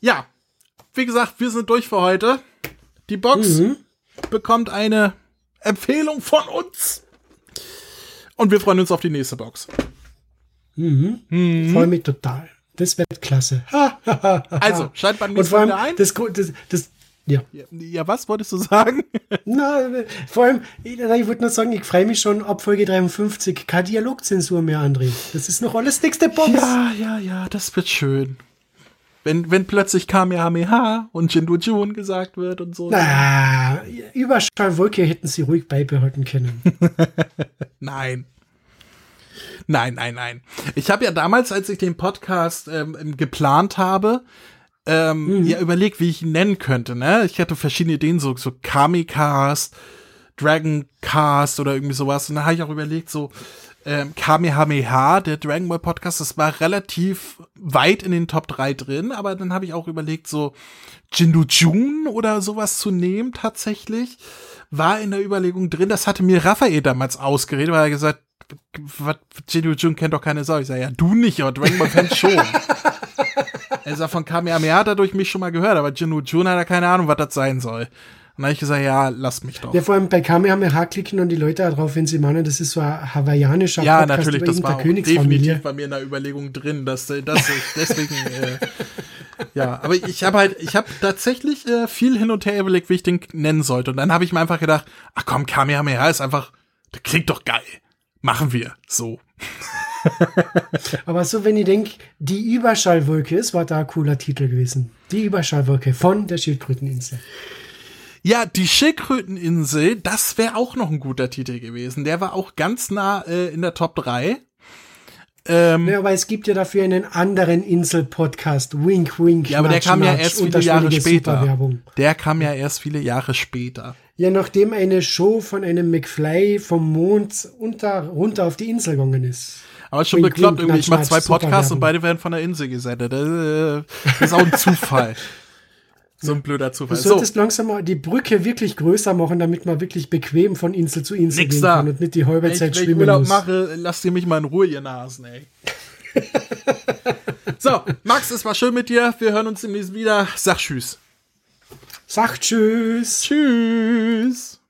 Ja, wie gesagt, wir sind durch für heute. Die Box bekommt eine Empfehlung von uns. Und wir freuen uns auf die nächste Box. Freue mich total. Das wird klasse. Also, schaltet beim nächsten Mal ein. das, das, das, ja. Ja, was wolltest du sagen? Na, vor allem, ich, wollte nur sagen, ich freue mich schon ab Folge 53. Keine Dialogzensur mehr, André. Das ist noch alles nächste Box. Ja, ja, ja, das wird schön. Wenn, wenn plötzlich Kamehameha und Jindu Jun gesagt wird und so. Na, Überschallwolke hätten sie ruhig beibehalten können. Nein. Nein, nein, nein. Ich habe ja damals, als ich den Podcast ähm, geplant habe, ähm, ja überlegt, wie ich ihn nennen könnte. Ne? Ich hatte verschiedene Ideen, so, so Kamicast, Dragoncast oder irgendwie sowas. Und da habe ich auch überlegt, so ähm, Kamehameha, der Dragon Ball Podcast, das war relativ weit in den Top 3 drin, aber dann habe ich auch überlegt, so Jindu Jun oder sowas zu nehmen tatsächlich. War in der Überlegung drin, das hatte mir Raphael damals ausgeredet, weil er gesagt, was, Jindu Jun kennt doch keine Sau. Ich sage, ja, du nicht, aber Dragon Ball Fans schon. Er sagt, von Kamehameha hat er durch mich schon mal gehört, aber Jindu Jun hat er keine Ahnung, was das sein soll. Und dann habe ich gesagt, ja, lass mich doch. Ja, vor allem bei Kamehameha klicken und die Leute darauf, wenn sie meinen, das ist so ein hawaiianischer ja, Podcast natürlich, das war definitiv bei mir in der Überlegung drin, dass äh, das deswegen äh, ja, aber ich habe halt, ich habe tatsächlich äh, viel hin und her überlegt, wie ich den nennen sollte. Und dann habe ich mir einfach gedacht, ach komm, Kamehameha ist einfach, der klingt doch geil. Machen wir so. Aber so, wenn ich denke, die Überschallwolke, es war da ein cooler Titel gewesen. Die Überschallwolke von der Schildkröteninsel. Ja, die Schildkröteninsel, das wäre auch noch ein guter Titel gewesen. Der war auch ganz nah äh, in der Top 3. Ähm, Ja, aber es gibt ja dafür einen anderen Insel-Podcast. Wink, wink. ja, aber der Natsch, kam ja Natsch, erst viele Jahre später. Der kam ja erst viele Jahre später. Ja, nachdem eine Show von einem McFly vom Mond unter, runter auf die Insel gegangen ist. Aber schon Wink, bekloppt wink, irgendwie. Ich mache zwei Podcasts und beide werden von der Insel gesendet. Das, äh, ist auch ein Zufall. so ein blöder Du Zufall. So, solltest langsam mal die Brücke wirklich größer machen, damit man wirklich bequem von Insel zu Insel Nix gehen da. kann und nicht die halbe ich, Zeit wenn ich schwimmen Urlaub muss. mache, lasst ihr mich mal in Ruhe, ihr Nasen, ey. so, Max, es war schön mit dir. Wir hören uns demnächst wieder. Sag Tschüss. Sagt Tschüss. Tschüss.